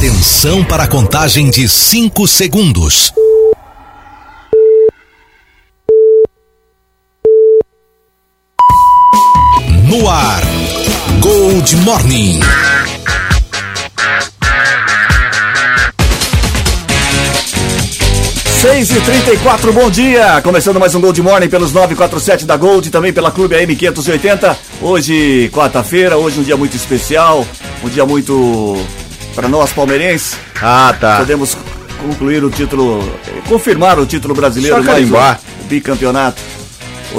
Atenção para a contagem de 5 segundos. No ar, Gold Morning. Seis e trinta e bom dia! Começando mais um Gold Morning pelos 947 da Gold, também pela Clube AM 580. Hoje, quarta-feira, hoje um dia muito especial, um dia muito para nós palmeirenses. Ah, tá. Podemos concluir o título, confirmar o título brasileiro, mais carimbar. o bicampeonato.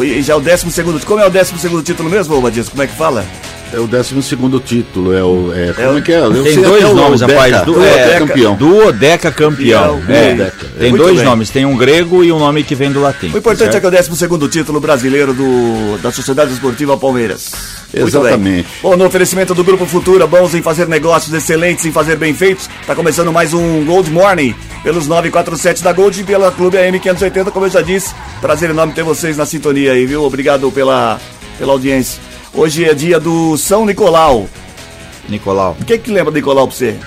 E já é o décimo segundo. Como é o décimo segundo título mesmo, Badias? Como é que fala? É o 12 segundo título, é o. É, como o- é que é? Eu Tem sei dois nomes, rapaz. Du- Duodeca é, campeão. Duodeca campeão. Campeão, É. Duodeca. Tem Muito dois bem. nomes, tem um grego e um nome que vem do latim. O importante é que é o décimo segundo título brasileiro do, da Sociedade Esportiva Palmeiras. Exatamente. Bom, no oferecimento do Grupo Futura, bons em fazer negócios, excelentes em fazer bem feitos. Tá começando mais um Gold Morning pelos 947 da Gold e pela Clube AM 580, como eu já disse. Prazer enorme ter vocês na sintonia aí, viu? Obrigado pela, pela audiência. Hoje é dia do São Nicolau. Nicolau. O que que lembra Nicolau pra você?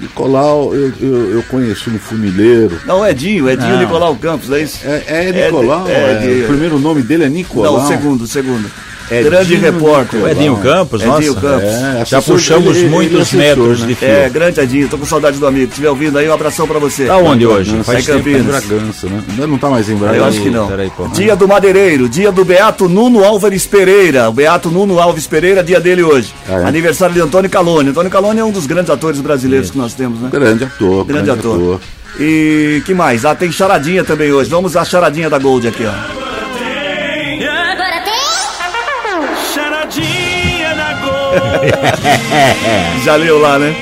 Nicolau, eu, eu, eu conheço no Funileiro. Não, Edinho, Edinho Não. Nicolau Campos, é isso? É, é Nicolau? É, É, é O primeiro nome dele é Nicolau. Não, o segundo, o segundo. Edinho Grande repórter. O Edinho Campos, nossa. Edinho Campos. É, Já assessor- puxamos ele- ele muitos é assessor, metros né? de fio. É, grande Edinho, tô com saudade do amigo. Se estiver ouvindo aí, um abração pra você. Tá onde hoje? Bragança. Faz Tá em tempo. Em Campinas. Bragança, né? Ainda não tá mais em Bragança. Eu acho que não. Peraí. Dia do Madeireiro, dia do Beato Nuno Álvares Pereira. O Beato Nuno Alves Pereira, dia dele hoje. Ah, é? Aniversário de Antônio Calone. Antônio Calone é um dos grandes atores brasileiros que nós temos, né? Grande ator. Grande ator. E que mais? Ah, tem charadinha também hoje. Vamos à charadinha da Gold aqui, ó. Já leu lá, né?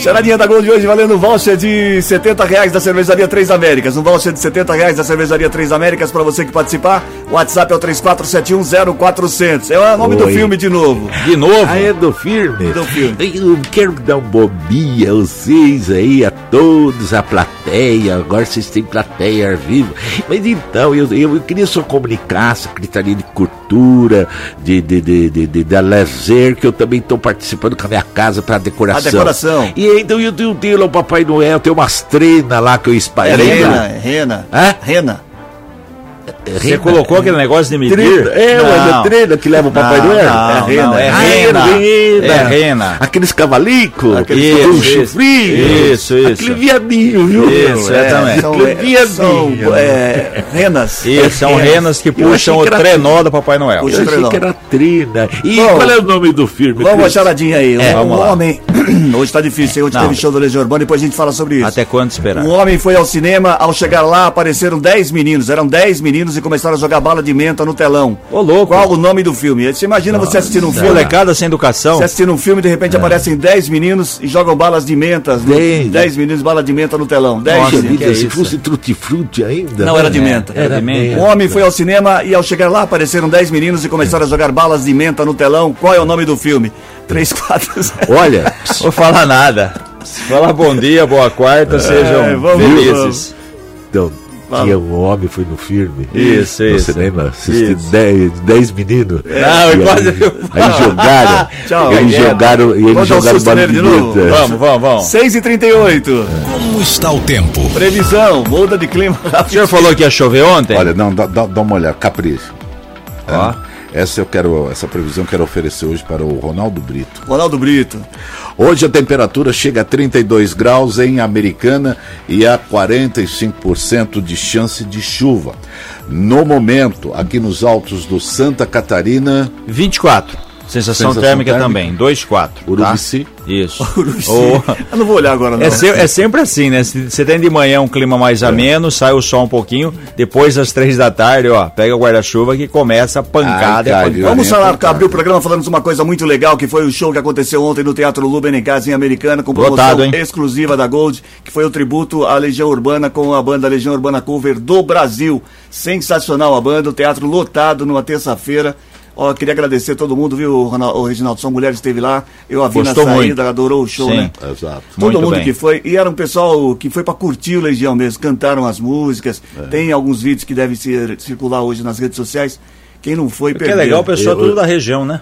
Charadinha da Gold de hoje valendo voucher de 70 reais da cervejaria Três Américas. Um voucher de 70 reais da cervejaria Três Américas para você que participar. O WhatsApp é o 34710400. É o nome do Oi. filme de novo. De novo? Ah, é do filme? Do filme. Eu quero dar um dia a vocês aí, a todos, a plateia. Agora vocês têm plateia ao vivo. Mas então, eu, eu, eu queria só comunicar a Secretaria de Cultura, de, de, de, de, de- da lazer, que eu também estou participando com a minha casa para decoração. A decoração. E então eu tenho, tenho lá o Papai Noel, tem umas trenas lá que eu É espalhei. Rena, lá. é Rena. Hã? Rena. Você Rena? colocou aquele negócio de medir? Trena. É, ué, Não. é trena que leva o Papai Noel? não, É rena. não, é Ah, rena. rena. É rena. Aqueles cavalicos, Aqueles um isso, chifrinho. isso, isso. Aquele viadinho, viu? Isso, é também. Aquele é, viadinho. são é, renas. Isso, são renas que puxam o trenó do Papai Noel. Puxa. Eu achei que era trina. E Bom, qual é o nome do filme? Vamos Cris? charadinha aí. um, É, vamos um lá. homem. Hoje tá difícil, hein? Hoje Não. teve show do Legião Urbana, depois a gente fala sobre isso. Até quando esperar? Um homem foi ao cinema, ao chegar lá apareceram 10 meninos. Eram 10 meninos e começaram a jogar bala de menta no telão. Ô, louco. Qual o nome do filme? Você imagina você assistindo um filme. Molecada sem educação. Você assistindo um filme, de repente aparecem 10 meninos e jogam balas de Dez. 10 meninos, bala de menta no telão. 10 Nossa, meninos. é se isso? fosse tutti-frutti ainda. Não, né? era de menta. Era de menta. Um homem foi ao cinema e ao chegar lá apareceram 10 meninos e começaram a jogar balas de menta no telão. Qual é o nome do filme? 3, 4, 0. Olha, Vou falar nada. Fala bom dia, boa quarta, sejam vamos, felizes. então, tinha um homem foi no filme. Isso, no isso. cinema, assistiu Isso. 10, 10 meninos. Não, E quase- aí, aí jogaram. Tchau. eles É. jogaram. E eles Vamos um jogaram novo? bandida. Vamos, vamos, vamos. 6 e 38 Como está o tempo? Previsão, muda de clima. O senhor falou que ia chover ontem? Olha, não, dá, dá, dá uma olhada, capricho. Ó. Essa eu quero, essa previsão eu quero oferecer hoje para o Ronaldo Brito. Ronaldo Brito. Hoje a temperatura chega a 32 graus em Americana e há 45% de chance de chuva. No momento, aqui nos altos do Santa Catarina, 24. Sensação, Sensação térmica, térmica. também, 2, 4. Urubici. Isso. Uruxi. Ô, Eu não vou olhar agora, não. é, se- é sempre assim, né? Você tem de manhã um clima mais ameno, sai o sol um pouquinho, depois das três da tarde, ó, pega o guarda-chuva que começa a pancada. Ai, é cara, pancada. Vamos Violento, falar, abrir o programa falando de uma coisa muito legal, que foi o show que aconteceu ontem no Teatro Luben em Casa, em Americana, com promoção Lotado, exclusiva da Gold, que foi o tributo à Legião Urbana com a banda Legião Urbana Cover do Brasil. Sensacional a banda, o teatro lotado numa terça-feira. Ó, queria agradecer a todo mundo, viu, Ronaldo, o Reginaldo? São mulheres esteve lá, eu a vi Gostou na saída, muito. adorou o show, Sim. né? exato. Todo Muito mundo bem. que foi, e era um pessoal que foi pra curtir o Legião mesmo, cantaram as músicas. É. Tem alguns vídeos que devem ser, circular hoje nas redes sociais. Quem não foi, Porque é perdeu. legal o pessoal Eu- tudo da região, né?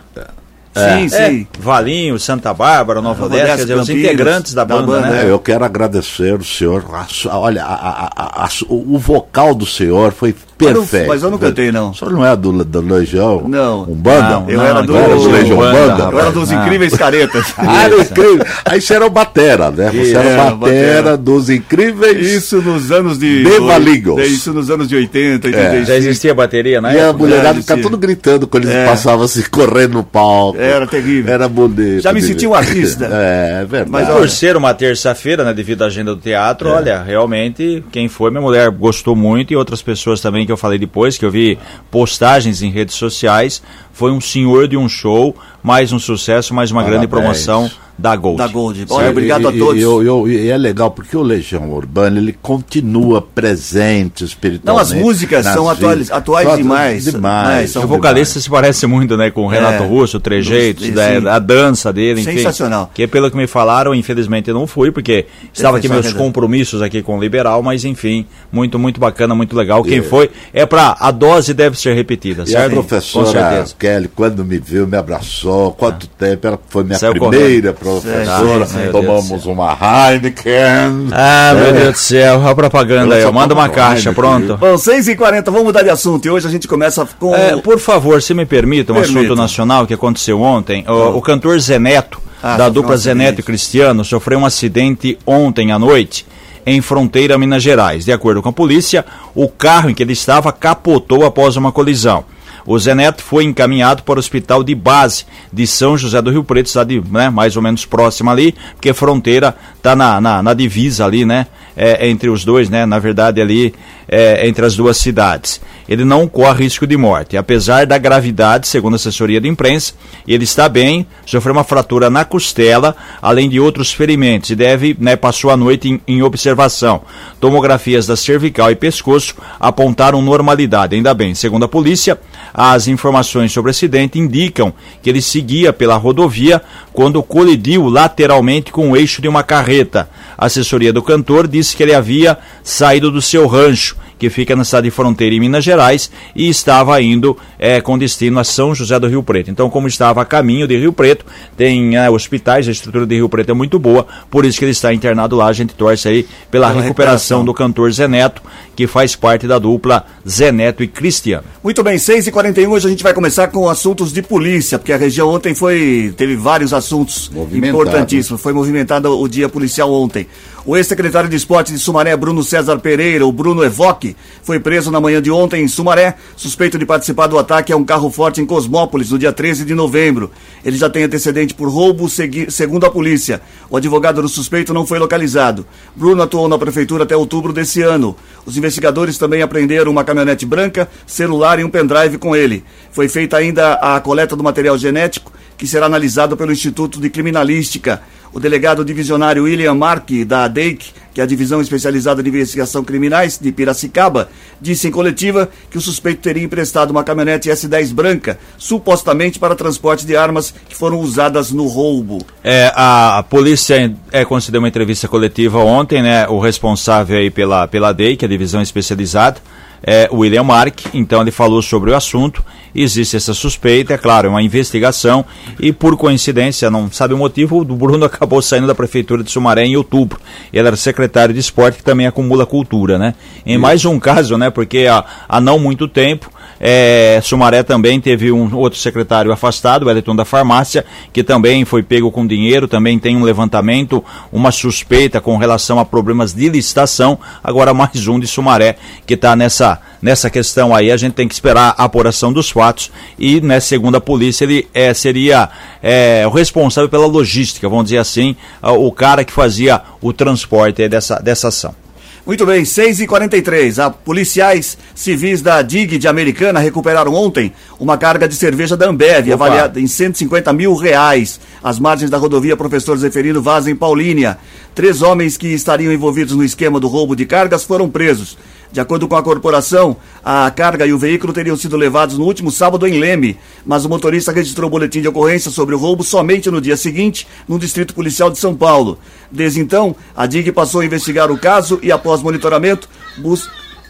Sim, É, sim. Valinho, Santa Bárbara, Nova Nova Odessa, Odessa, quer dizer, os integrantes da da banda, banda, né? É, eu quero agradecer o senhor. Olha, a- a- a- o vocal do senhor foi Mas eu- perfeito. mas eu não cantei, não. O senhor não é do, do Legião? Não. Um banda? Não, Eu não, era não do- era do Legião Banda, Banda? Eu era dos Ah. incríveis caretas. Ah, era incrível. Aí você era o Batera, né? Você era era o Batera batera. dos incríveis. Isso nos anos de. De Valigos. Isso nos anos de 80, 85. Já existia bateria na E a época? mulherada É, ficava tudo gritando quando eles É. passavam assim, correndo no palco. Era terrível. Era bonito. Já me senti um artista. É, é verdade. Mas, Por ser uma terça-feira, né, devido à agenda do teatro, olha, realmente, quem foi, minha mulher gostou muito e outras pessoas também que eu falei depois, que eu vi postagens em redes sociais, foi um senhor de um show, mais um sucesso, mais uma grande Parabéns. promoção da Gold. Da Gold. Olha, obrigado e- a todos. E, eu- eu- e é legal porque o Legião Urbana ele continua presente espiritualmente. Não, as músicas são atuais- atuais São demais. Demais. É, são O vocalista se parece muito, né, com o Renato É. Russo, o trejeito, Sim. da, a dança dele, enfim. Sensacional. Que pelo que me falaram, infelizmente eu não fui, porque estava aqui meus compromissos aqui com o Liberal, mas enfim, muito, muito bacana, muito legal. Quem foi, é pra, a dose deve ser repetida, E a certo? Com professora certeza. Kelly, quando me viu, me abraçou. Quanto tempo? Ela foi minha Saiu primeira correndo. professora. Tomamos uma Heineken. Ah, meu É. Deus do céu, olha a propaganda aí, manda uma caixa, vai, pronto. Bom, 6h40, vamos mudar de assunto. E hoje a gente começa com. É, por favor, se me permita, um Permita. assunto nacional que aconteceu ontem. O, o cantor Zeneto, Ah, da dupla um Zeneto e Cristiano, sofreu um acidente ontem à noite em Fronteira, Minas Gerais. De acordo com a polícia, o carro em que ele estava capotou após uma colisão. O Zeneto foi encaminhado para o hospital de base de São José do Rio Preto, cidade né, mais ou menos próxima ali, porque Fronteira está na, na, na divisa ali, né? é, entre os dois, né? Na verdade, ali é, entre as duas cidades. Ele não corre risco de morte. Apesar da gravidade, segundo a assessoria de imprensa, ele está bem, sofreu uma fratura na costela, além de outros ferimentos, e deve, né, passou a noite em, em observação. Tomografias da cervical e pescoço apontaram normalidade, ainda bem. Segundo a polícia, as informações sobre o acidente indicam que ele seguia pela rodovia quando colidiu lateralmente com o eixo de uma carreta. A assessoria do cantor disse que ele havia saído do seu rancho, que fica na cidade de Fronteira, em Minas Gerais, e estava indo eh, com destino a São José do Rio Preto. Então, como estava a caminho de Rio Preto, tem eh, hospitais, a estrutura de Rio Preto é muito boa, por isso que ele está internado lá. A gente torce aí pela, Pela recuperação recuperação. do cantor Zeneto, que faz parte da dupla Zeneto e Cristiano. Muito bem, 6h41, hoje a gente vai começar com assuntos de polícia, porque a região ontem foi. teve vários assuntos importantíssimos. Foi movimentado o dia policial ontem. O ex-secretário de esporte de Sumaré, Bruno César Pereira, o Bruno Evoque, foi preso na manhã de ontem em Sumaré, suspeito de participar do ataque a um carro forte em Cosmópolis, no dia 13 de novembro. Ele já tem antecedente por roubo, segundo a polícia. O advogado do suspeito não foi localizado. Bruno atuou na prefeitura até outubro desse ano. Os investigadores também apreenderam uma caminhonete branca, celular e um pendrive com ele. Foi feita ainda a coleta do material genético, que será analisado pelo Instituto de Criminalística. O delegado divisionário William Mark, da DEIC, que é a Divisão Especializada de Investigação Criminais de Piracicaba, disse em coletiva que o suspeito teria emprestado uma caminhonete S10 branca, supostamente para transporte de armas que foram usadas no roubo. É, a, a polícia é, concedeu uma entrevista coletiva ontem, né? O responsável aí pela, pela é a divisão especializada, é William Mark, então ele falou sobre o assunto, existe essa suspeita, é claro, é uma investigação, e por coincidência, não sabe o motivo, o Bruno acabou saindo da prefeitura de Sumaré em outubro. Ele era secretário de esporte, que também acumula cultura, né? Em mais um caso, né? Porque há, há não muito tempo, é, Sumaré também teve um outro secretário afastado, o Eliton da Farmácia, que também foi pego com dinheiro, também tem um levantamento, uma suspeita com relação a problemas de licitação. Agora mais um de Sumaré que está nessa, nessa questão aí. A gente tem que esperar a apuração dos fatos e, né, segundo a polícia, ele é, seria é, o responsável pela logística, vamos dizer assim, o cara que fazia o transporte dessa, dessa ação. Muito bem, 6h43. A policiais civis da DIG de Americana recuperaram ontem uma carga de cerveja da Ambev, Opa. avaliada em 150 mil reais. Às margens da rodovia Professor Zeferino Vaz, em Paulínia. Três homens que estariam envolvidos no esquema do roubo de cargas foram presos. De acordo com a corporação, a carga e o veículo teriam sido levados no último sábado em Leme, mas o motorista registrou boletim de ocorrência sobre o roubo somente no dia seguinte, no Distrito Policial de São Paulo. Desde então, a DIG passou a investigar o caso e, após monitoramento, bus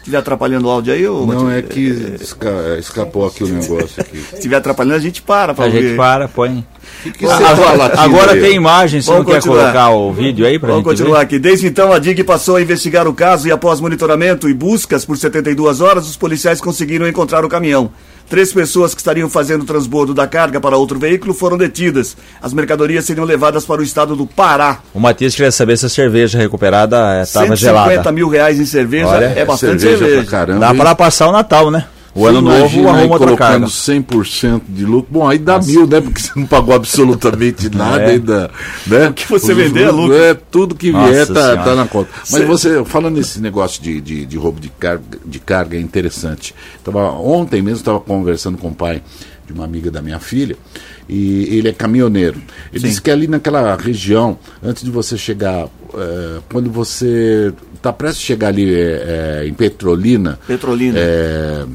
estiver atrapalhando o áudio aí, ô Não, é que esca- escapou aqui o negócio aqui. Se estiver atrapalhando, a gente para pra A ouvir. gente para, põe. O que você Agora, agora tem imagem, você Vamos não quer continuar. colocar o vídeo aí pra Vamos gente continuar ver? aqui. Desde então, a DIG passou a investigar o caso e, após monitoramento e buscas por 72 horas, os policiais conseguiram encontrar o caminhão. Três pessoas que estariam fazendo o transbordo da carga para outro veículo foram detidas. As mercadorias seriam levadas para o estado do Pará. O Matias queria saber se a cerveja recuperada estava 150 gelada. mil reais em cerveja Olha, é bastante cerveja. Cerveja pra caramba. Dá para passar o Natal, né? O ano novo arruma outra carga. colocando 100% de lucro. Bom, aí dá mil, né? Porque você não pagou absolutamente nada É. ainda. Né? O que você vender é lucro. É, tudo que Nossa vier tá, tá na conta. Mas Cê- você, falando nesse negócio de, de, de roubo de carga, de carga, é interessante. Tava, ontem mesmo estava conversando com o pai de uma amiga da minha filha. E ele é caminhoneiro. Ele disse que ali naquela região, antes de você chegar, eh, quando você está prestes a chegar ali eh, eh, em Petrolina, Petrolina. é,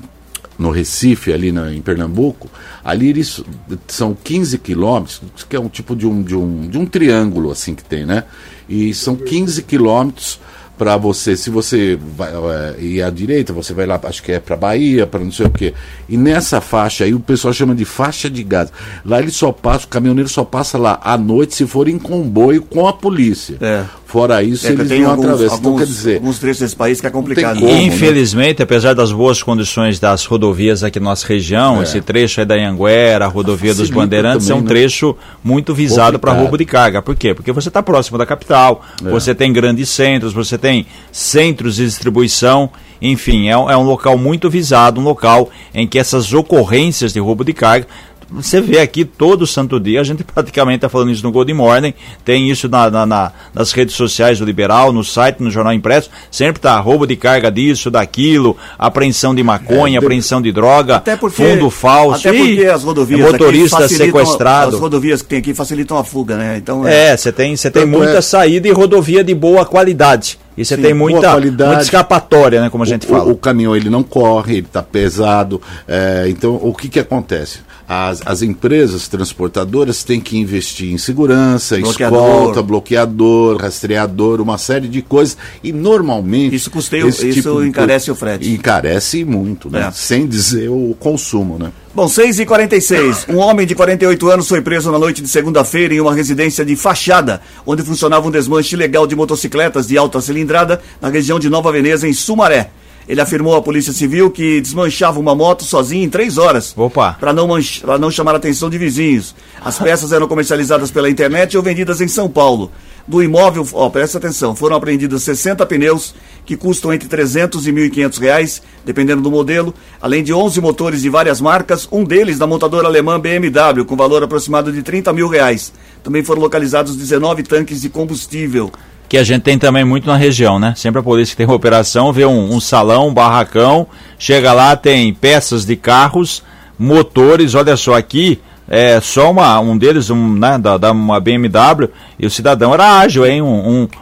no Recife, ali na- em Pernambuco, ali eles são 15 quilômetros, que é um tipo de um, de, um, de um triângulo assim que tem, né? E são 15 quilômetros para você, se você vai é, ir à direita, você vai lá, acho que é para Bahia, para não sei o quê. E nessa faixa aí o pessoal chama de faixa de gás. Lá ele só passa, o caminhoneiro só passa lá à noite se for em comboio com a polícia. É. Fora isso, É, eles tem não alguns, atravessam. Então alguns, quer dizer, alguns trechos desse país que é complicado. como, né? Infelizmente, apesar das boas condições das rodovias aqui na nossa região, esse trecho aí da Anhanguera, a rodovia dos Facilita Bandeirantes, é também, um né? trecho muito visado para roubo de carga. Por quê? Porque você está próximo da capital, você tem grandes centros, você tem centros de distribuição, enfim, é, é um local muito visado, um local em que essas ocorrências de roubo de carga você vê aqui todo santo dia, a gente praticamente está falando isso no Golden Morning, tem isso na, na- na- nas redes sociais do Liberal, no site, no jornal impresso, sempre tá roubo de carga disso, daquilo, apreensão de maconha, É, de- apreensão de droga, Até porque, fundo falso, até porque as rodovias motorista sequestrado. As rodovias que tem aqui facilitam a fuga, né? Então, É, você tem, você tem muita é- saída e rodovia de boa qualidade. E você Sim, tem muita, muita escapatória, né, como a gente o, fala. O, o caminhão ele não corre, ele está pesado. é, então, o que, que acontece? As, as empresas transportadoras têm que investir em segurança, Bloqueador. escolta, bloqueador, rastreador, uma série de coisas. E normalmente. Isso custeia- isso tipo encarece o frete. Encarece muito, né? É. Sem dizer o consumo, né? Bom, 6 e 46 Um homem de 48 anos foi preso na noite de segunda-feira em uma residência de Fachada, onde funcionava um desmanche ilegal de motocicletas de alta cilindrada na região de Nova Veneza, em Sumaré. Ele afirmou à Polícia Civil que desmanchava uma moto sozinho em três horas. Opa. Para não, pra não chamar a atenção de vizinhos. As peças eram comercializadas pela internet ou vendidas em São Paulo. Do imóvel, ó, presta atenção, foram apreendidos 60 pneus que custam entre 300 e 1.500 reais, dependendo do modelo, além de 11 motores de várias marcas, um deles da montadora alemã BMW, com valor aproximado de 30 mil reais. Também foram localizados 19 tanques de combustível. Que a gente tem também muito na região, né? Sempre a polícia que tem uma operação vê um, um salão, um barracão, chega lá, tem peças de carros, motores, olha só aqui, é só uma, um deles, um, né, da, da uma BMW, e o cidadão era ágil, hein? Um,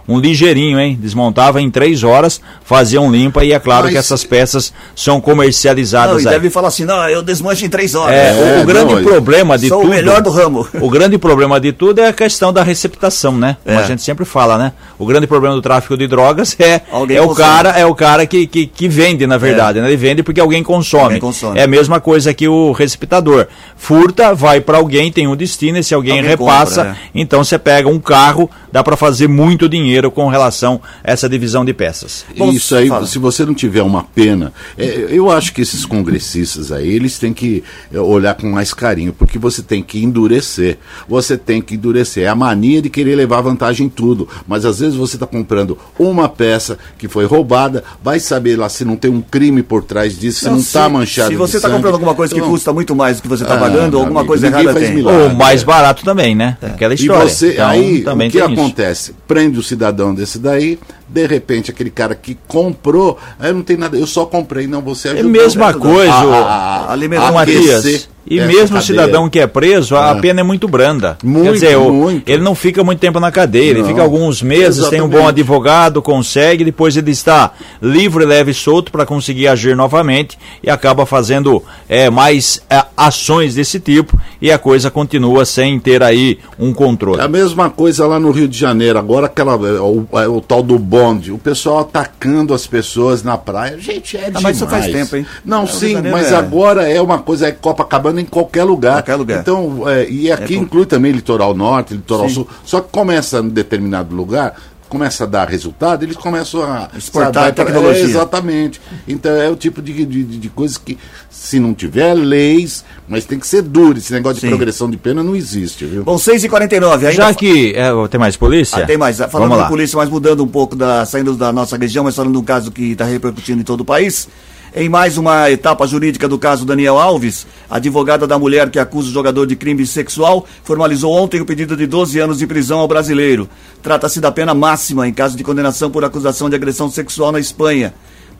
um, um ligeirinho, hein? Desmontava em três horas, fazia um limpa e é claro Mas- que essas peças são Não, comercializadas e aí. deve falar assim, não, eu desmancho em três horas. É, o, É, o grande não, problema de Sou tudo. o melhor do ramo. O grande problema de tudo é a questão da receptação, né? Como É. a gente sempre fala, né? O grande problema do tráfico de drogas é, Alguém é o cara, é o cara que, que, que vende, na verdade, né? Ele vende porque alguém consome. Alguém consome. É a mesma coisa que o receptador. Furta, vai para alguém, tem um destino, e se alguém, Alguém repassa, compra, é. então você pega um carro, dá para fazer muito dinheiro com relação a essa divisão de peças. Bom, Isso aí, fala. se você não tiver uma pena, é, eu acho que esses congressistas aí, eles têm que é, olhar com mais carinho, porque você tem que endurecer. Você tem que endurecer. É a mania de querer levar vantagem em tudo. Mas às vezes você está comprando uma peça que foi roubada, vai saber lá se não tem um crime por trás disso, se não está manchado. Se você está comprando alguma coisa que custa muito mais do que você está Ah, pagando, alguma amigo, coisa errada faz tem. milagre. Ou mais é. barato também, né? Aquela E história. você, Então, aí, também o que tem isso. Acontece? Prende o cidadão desse daí, de repente aquele cara que comprou, aí não tem nada, eu só comprei, não, você É a ajudou. mesma a- coisa, a- Matias. E essa mesmo o cidadão que é preso, a É. pena é muito branda. Muito, Quer dizer, muito. ele não fica muito tempo na cadeia, ele Não. fica alguns meses, tem um bom Exatamente. advogado, consegue, depois ele está livre, leve e solto para conseguir agir novamente e acaba fazendo é, mais é, ações desse tipo e a coisa continua sem ter aí um controle. É a mesma coisa lá no Rio de Janeiro. Agora aquela é, o, é, o tal do bonde, o pessoal atacando as pessoas na praia. Gente, é Ah, demais. mas isso faz tempo, hein? Não, É, sim, mas é- agora é uma coisa é Copacabana em qualquer lugar. Qualquer lugar. Então, é, e aqui É inclui também litoral norte, litoral Sim. sul. Só que começa em determinado lugar, começa a dar resultado, eles começam a Exportar pra- tecnologia. é, exatamente. Então é o tipo de, de, de coisa que, se não tiver leis, mas tem que ser duro. Esse negócio Sim. de progressão de pena não existe, viu? Bom, 6h49, ainda Já que. É, tem mais polícia? Ah, tem mais. Falando Vamos de lá. polícia, mas mudando um pouco da. saindo da nossa região, mas falando de um caso que está repercutindo em todo o país. Em mais uma etapa jurídica do caso Daniel Alves, a advogada da mulher que acusa o jogador de crime sexual formalizou ontem o pedido de 12 anos de prisão ao brasileiro. Trata-se da pena máxima em caso de condenação por acusação de agressão sexual na Espanha.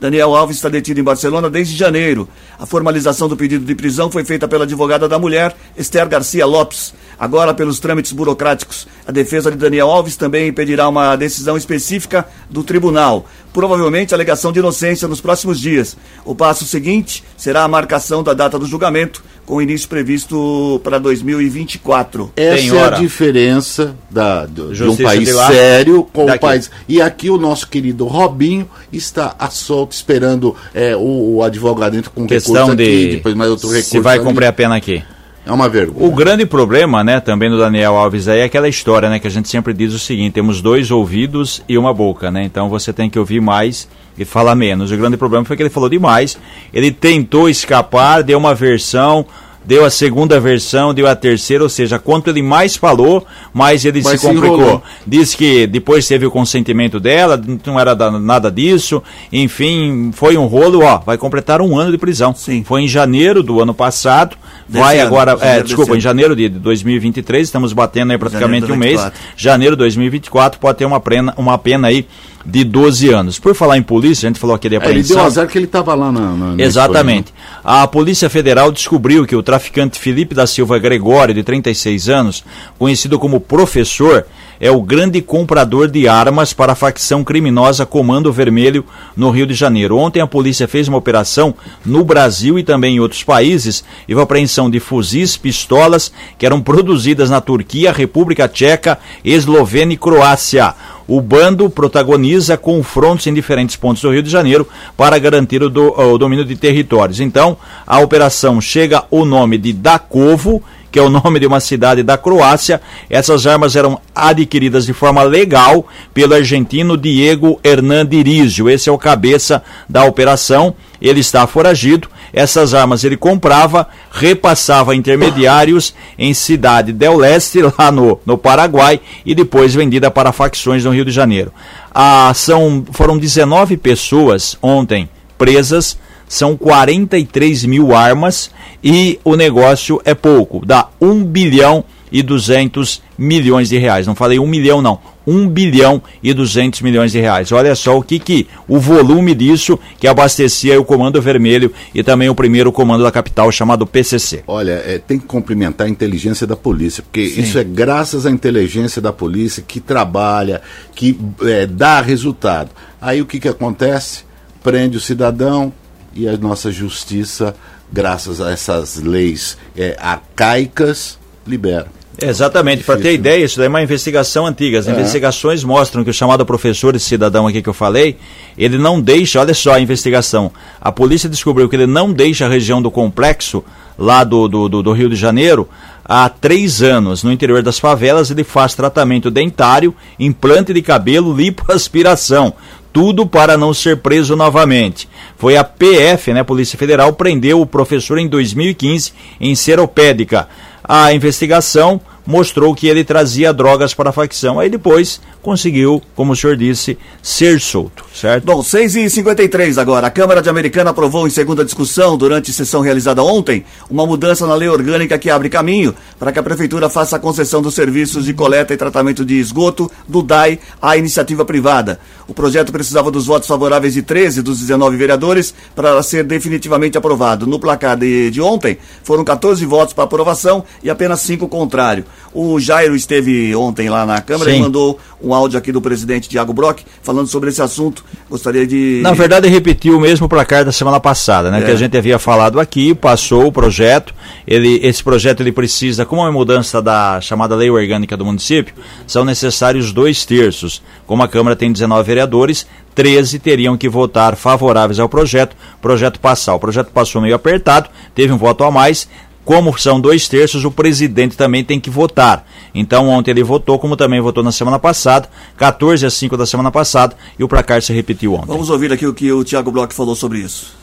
Daniel Alves está detido em Barcelona desde janeiro. A formalização do pedido de prisão foi feita pela advogada da mulher, Esther Garcia Lopes. Agora, pelos trâmites burocráticos, a defesa de Daniel Alves também pedirá uma decisão específica do tribunal. Provavelmente alegação de inocência nos próximos dias. O passo seguinte será a marcação da data do julgamento, com início previsto para 2024. Essa Tem é a hora. diferença da, do- de um país de lá, sério com daqui. o país. E aqui o nosso querido Robinho está a solto esperando é, o, o advogado entra com Questão recurso aqui, de depois mais outro recurso. se vai ali. cumprir a pena aqui. É uma vergonha. O grande problema, né, também do Daniel Alves aí é aquela história, né, que a gente sempre diz o seguinte: temos dois ouvidos e uma boca, né? Então você tem que ouvir mais e falar menos. O grande problema foi que ele falou demais. Ele tentou escapar, deu uma versão, deu a segunda versão, deu a terceira, ou seja, quanto ele mais falou, mais ele Mas se complicou. enrolou. Diz que depois teve o consentimento dela, não era da- nada disso. Enfim, foi um rolo, ó, vai completar um ano de prisão. Sim. Foi em janeiro do ano passado. Desse vai ano, agora, é, desculpa, em janeiro de 2023, estamos batendo aí praticamente Janeiro um mês. 24. Janeiro de 2024 pode ter uma pena, uma pena aí de 12 anos. Por falar em polícia, a gente falou aqui de É, ele apreensão. deu azar que ele estava lá na, na- na Exatamente. A Polícia Federal descobriu que o traficante Felipe da Silva Gregório, de 36 anos, conhecido como professor, é o grande comprador de armas para a facção criminosa Comando Vermelho no Rio de Janeiro. Ontem a polícia fez uma operação no Brasil e também em outros países e a apreensão de fuzis, pistolas que eram produzidas na Turquia, República Tcheca, Eslovênia e Croácia. O bando protagoniza confrontos em diferentes pontos do Rio de Janeiro para garantir o, do- o domínio de territórios. Então, a operação chega o nome de Dakovo, que é o nome de uma cidade da Croácia. Essas armas eram adquiridas de forma legal pelo argentino Diego Hernandi Rizio. Esse é o cabeça da operação. Ele está foragido. Essas armas ele comprava, repassava a intermediários em Cidade del Leste, lá no, no Paraguai, e depois vendida para facções no Rio de Janeiro. Ah, são, foram 19 pessoas ontem presas, são 43 mil armas e o negócio é pouco, dá 1 bilhão e 200 milhões de reais. Não falei 1 milhão, não. 1 bilhão e 200 milhões de reais. Olha só o que, que o volume disso que abastecia o Comando Vermelho e também o primeiro comando da capital chamado PCC. Olha, é, tem que cumprimentar a inteligência da polícia, porque isso é graças à inteligência da polícia que trabalha, que é, dá resultado. Aí o que, que acontece? Prende o cidadão e a nossa justiça, graças a essas leis é, arcaicas, libera. Exatamente, para ter ideia, isso daí é uma investigação antiga. As investigações mostram que o chamado professor, esse cidadão aqui que eu falei, ele não deixa, olha só a investigação. A polícia descobriu que ele não deixa a região do complexo, lá do, do, do, do Rio de Janeiro, há três anos. No interior das favelas, ele faz tratamento dentário, implante de cabelo, lipoaspiração. Tudo para não ser preso novamente. Foi a PF, né, Polícia Federal, prendeu o professor em 2015 em Seropédica. A investigação mostrou que ele trazia drogas para a facção. Aí depois conseguiu, como o senhor disse, ser solto, certo? Bom, 6h53 agora. A Câmara de Americana aprovou em segunda discussão, durante sessão realizada ontem, uma mudança na lei orgânica que abre caminho para que a Prefeitura faça a concessão dos serviços de coleta e tratamento de esgoto do DAI à iniciativa privada. O projeto precisava dos votos favoráveis de 13 dos 19 vereadores para ser definitivamente aprovado. No placar de, de ontem, foram 14 votos para aprovação e apenas 5 contrário. O Jairo esteve ontem lá na Câmara Sim. e mandou um áudio aqui do presidente Tiago Brock falando sobre esse assunto. Gostaria de. Na verdade, repetiu o mesmo placar da semana passada, né? É. Que a gente havia falado aqui, passou o projeto. Ele, esse projeto ele precisa, como é uma mudança da chamada lei orgânica do município, são necessários dois terços. Como a Câmara tem 19 vereadores, 13 teriam que votar favoráveis ao projeto, projeto passar. O projeto passou meio apertado, teve um voto a mais. Como são dois terços, o presidente também tem que votar. Então, ontem ele votou, como também votou na semana passada, 14 a 5 da semana passada, e o placar se repetiu ontem. Vamos ouvir aqui o que o Tiago Bloch falou sobre isso.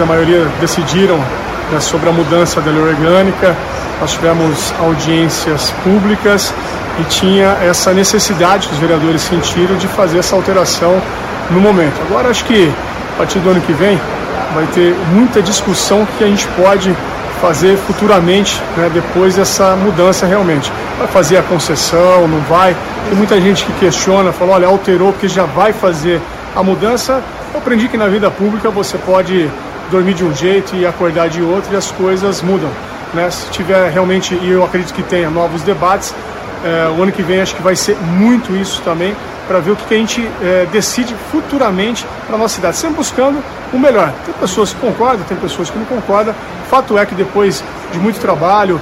A maioria decidiram né, sobre a mudança da lei orgânica, nós tivemos audiências públicas e tinha essa necessidade que os vereadores sentiram de fazer essa alteração no momento. Agora, acho que a partir do ano que vem vai ter muita discussão que a gente pode fazer futuramente, né, depois dessa mudança realmente. Vai fazer a concessão, não vai? Tem muita gente que questiona, fala, olha, alterou porque já vai fazer a mudança. Eu aprendi que na vida pública você pode dormir de um jeito e acordar de outro e as coisas mudam. Né? Se tiver realmente, e eu acredito que tenha novos debates, eh, o ano que vem acho que vai ser muito isso também, para ver o que, que a gente eh, decide futuramente para a nossa cidade, sempre buscando o melhor. Tem pessoas que concordam, tem pessoas que não concordam. Fato é que depois de muito trabalho,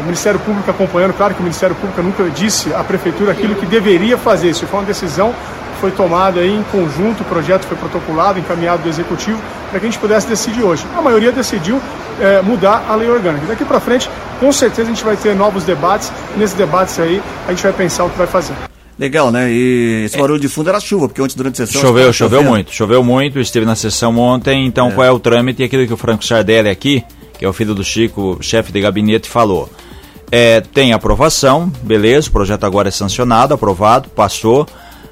o Ministério Público acompanhando, claro que o Ministério Público nunca disse à Prefeitura aquilo que deveria fazer, isso foi uma decisão que foi tomada aí em conjunto, o projeto foi protocolado, encaminhado do Executivo, para que a gente pudesse decidir hoje. A maioria decidiu eh, mudar a lei orgânica. Daqui para frente, com certeza a gente vai ter novos debates, e nesses debates aí a gente vai pensar o que vai fazer. Legal, né? E esse barulho de fundo era chuva, porque ontem durante a sessão. Choveu, choveu muito, choveu muito, esteve na sessão ontem, então qual é o trâmite? E aquilo que o Franco Sardelli aqui, que é o filho do Chico, chefe de gabinete, falou. É, tem aprovação, beleza, o projeto agora é sancionado, aprovado, passou.